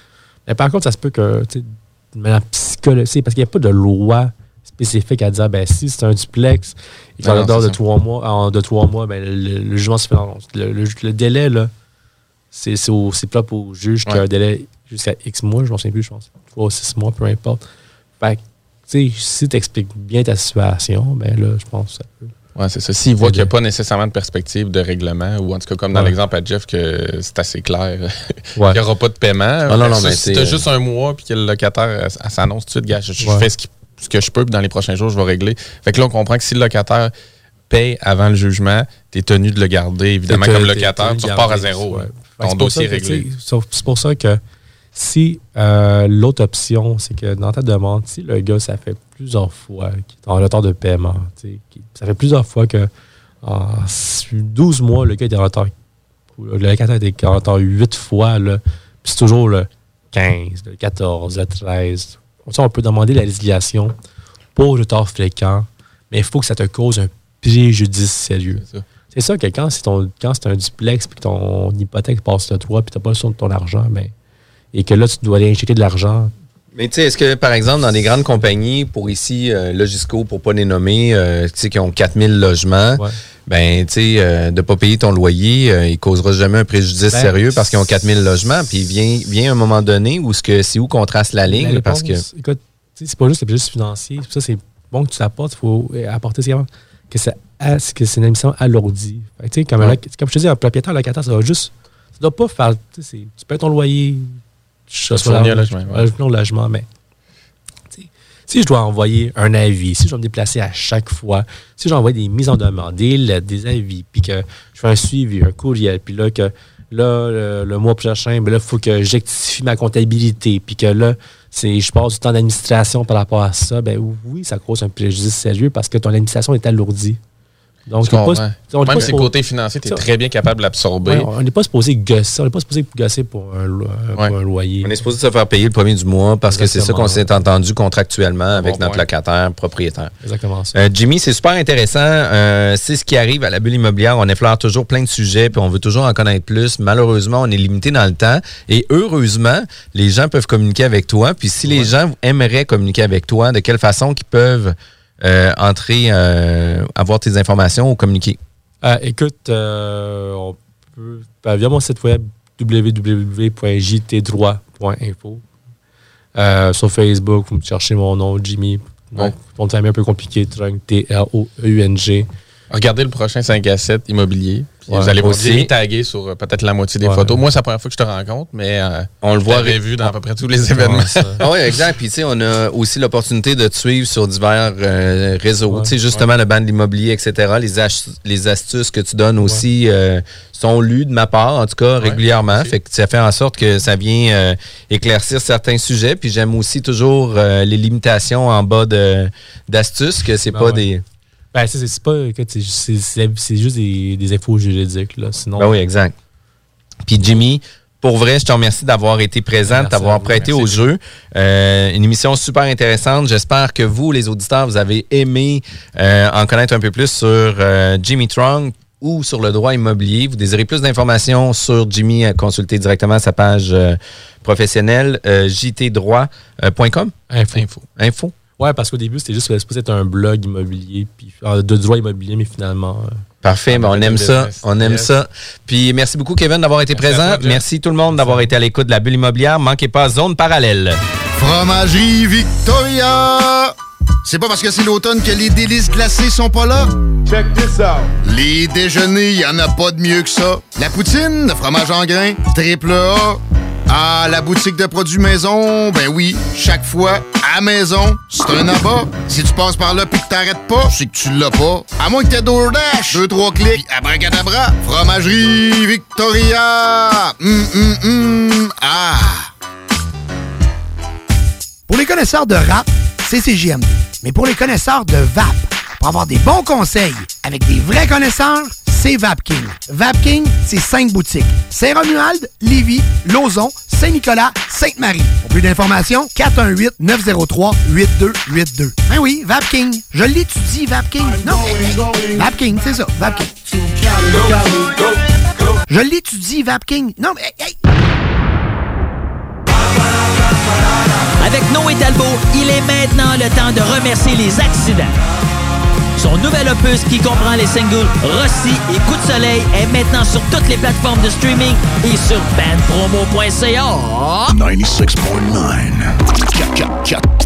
Mais par contre, ça se peut que, tu sais, psychologique, parce qu'il n'y a pas de loi spécifique à dire, ben, si c'est un duplex, et qu'en dehors de trois mois, en de trois mois, ben, le, le jugement se fait dans- le, le- le délai, là, c'est c'est au- c'est propre au juge qu'il y a un délai jusqu'à X mois, je m'en souviens plus, je pense. Trois ou six mois, peu importe. Fait que, si tu expliques bien ta situation, ben là, je pense que ça peut. Oui, c'est ça. S'il voit qu'il n'y a pas nécessairement de perspective de règlement, ou en tout cas, comme dans Ouais. l'exemple à Jeff, que c'est assez clair, (laughs) Ouais. il n'y aura pas de paiement. Non, non, mais si c'est, tu as juste un mois puis que le locataire s'annonce tout de suite, gars, je, je Ouais. fais ce, qui- ce que je peux, puis dans les prochains jours, je vais régler. Fait que là, on comprend que si le locataire paye avant le jugement, tu es tenu de le garder, évidemment, comme locataire, tu repars à zéro. Ton dossier ça réglé. C'est pour ça que si euh, l'autre option, c'est que dans ta demande, si le gars, ça fait plusieurs fois qu'il est en retard de paiement, ça fait plusieurs fois que en 12 mois, le gars est en retard. Le locataire est en retard 8 fois, puis c'est toujours le 15, le 14, le 13. Comme ça, on peut demander la résiliation pour retard fréquent, mais il faut que ça te cause un préjudice sérieux. C'est ça que quand c'est ton quand c'est un duplex puis que ton hypothèque passe de toi puis tu n'as pas sur ton argent, ben, et que là, tu dois aller injecter de l'argent. Mais tu sais, est-ce que, par exemple, dans des grandes compagnies, pour ici, euh, Logisco, pour pas les nommer, euh, tu sais, qui ont 4000 logements, ben, tu sais, euh, de pas payer ton loyer, euh, il causera jamais un préjudice Ben, sérieux parce qu'ils ont 4000 logements. Puis, il vient, vient un moment donné où ce que, c'est où qu'on trace la ligne, La parce que... Écoute, c'est pas juste le préjudice financier. Ça, c'est bon que tu l'apportes. Il faut apporter c'est vraiment que, c'est une émission alourdie. Fait que, comme, un Ouais. comme je te dis, un propriétaire locataire, ça va juste. Ça doit pas faire. Tu payes ton loyer. Je un logement, un logement, mais. Si je dois envoyer un avis, si je dois me déplacer à chaque fois, si j'envoie des mises en demande, des lettres, des avis, puis que je fais un suivi, un courriel, puis là, que là, le, le mois prochain, ben là, il faut que j'ectifie ma comptabilité, puis que là, c'est, je passe du temps d'administration par rapport à ça, ben oui, ça cause un préjudice sérieux parce que ton administration est alourdie. Donc, pas- on Même si côté financier, tu es très bien capable de l'absorber. Ouais, on n'est pas supposé gosser, on n'est pas supposé gosser pour un, lo- pour un loyer. On est supposé se faire payer le premier du mois parce que c'est ça qu'on s'est entendu contractuellement avec bon notre point. locataire propriétaire. Exactement ça. Euh, Jimmy, c'est super intéressant. Euh, c'est ce qui arrive à la bulle immobilière. On effleure toujours plein de sujets, puis on veut toujours en connaître plus. Malheureusement, on est limité dans le temps. Et heureusement, les gens peuvent communiquer avec toi. Puis si les gens aimeraient communiquer avec toi, de quelle façon qu'ils peuvent euh, entrer, euh, avoir tes informations ou communiquer? Euh, écoute, euh, on peut, ben, via mon site web www.jtdroit.info. Euh, sur Facebook, vous me cherchez mon nom, Jimmy. Mon, Ouais. mon nom est un peu compliqué, T-R-O-E-U-N-G. Regardez le prochain 5 à 7 immobilier. Ouais. vous allez Aussi. Tagué sur euh, peut-être la moitié des Ouais. photos. Moi, c'est la première fois que je te rencontre, mais euh, On le voit ré- vu dans à peu près tous les événements. Ah (laughs) oui, exact. Puis, tu sais, on a aussi l'opportunité de te suivre sur divers euh, réseaux. Tu sais, justement, le ban de l'immobilier, etc. Les, astuces que tu donnes aussi euh, sont lues de ma part, en tout cas, régulièrement. Fait que ça fait en sorte que ça vient éclaircir certains sujets. Puis, j'aime aussi toujours les limitations en bas d'astuces, que c'est Ben pas des. Ben, c'est, c'est pas. c'est, juste des, des infos juridiques. Là. Sinon, Ben oui, exact. Puis Jimmy, pour vrai, je te remercie d'avoir été présent, vous. prêté Merci. au jeu. Euh, une émission super intéressante. J'espère que vous, les auditeurs, vous avez aimé euh, en connaître un peu plus sur euh, Jimmy Trong ou sur le droit immobilier. Vous désirez plus d'informations sur Jimmy, euh, consultez directement sa page euh, professionnelle euh, jtdroit.com. Info. Info. Info. Ouais, parce qu'au début, c'était juste supposé être un blog immobilier, puis, euh, de droit immobilier, mais finalement. euh, Parfait, ben, on aime ça, on aime ça. Puis merci beaucoup Kevin d'avoir été Merci présent. toi, merci tout le monde d'avoir été à l'écoute de la bulle immobilière. Manquez pas zone parallèle. Fromagerie Victoria! C'est pas parce que c'est l'automne que les délices glacées sont pas là? Check this out! Les déjeuners, y en a pas de mieux que ça. La poutine, le fromage en grains, triple A. Ah, la boutique de produits maison, ben oui, chaque fois, à maison, c'est un abat. Si tu passes par là puis que t'arrêtes pas, c'est que tu l'as pas. À moins que t'aies DoorDash. Deux, trois clics, abracadabra. Fromagerie Victoria. Hum, hum, hum. Ah. Pour les connaisseurs de rap, c'est CJMD. Mais pour les connaisseurs de VAP, pour avoir des bons conseils avec des vrais connaisseurs, c'est VapKing. VapKing, c'est cinq boutiques. Saint-Romuald, Lévis, Lauson, Saint-Nicolas, Sainte-Marie. Pour plus d'informations, 418-903-8282. Ben oui, VapKing. Je l'étudie, VapKing. Non, mais- VapKing, c'est ça, VapKing. Je l'étudie, VapKing. Non, mais... hey, Avec Noé Talbot, il est maintenant le temps de remercier les accidents. Son nouvel opus qui comprend les singles Rossi et Coup de soleil est maintenant sur toutes les plateformes de streaming et sur bandpromo.ca. 96.9.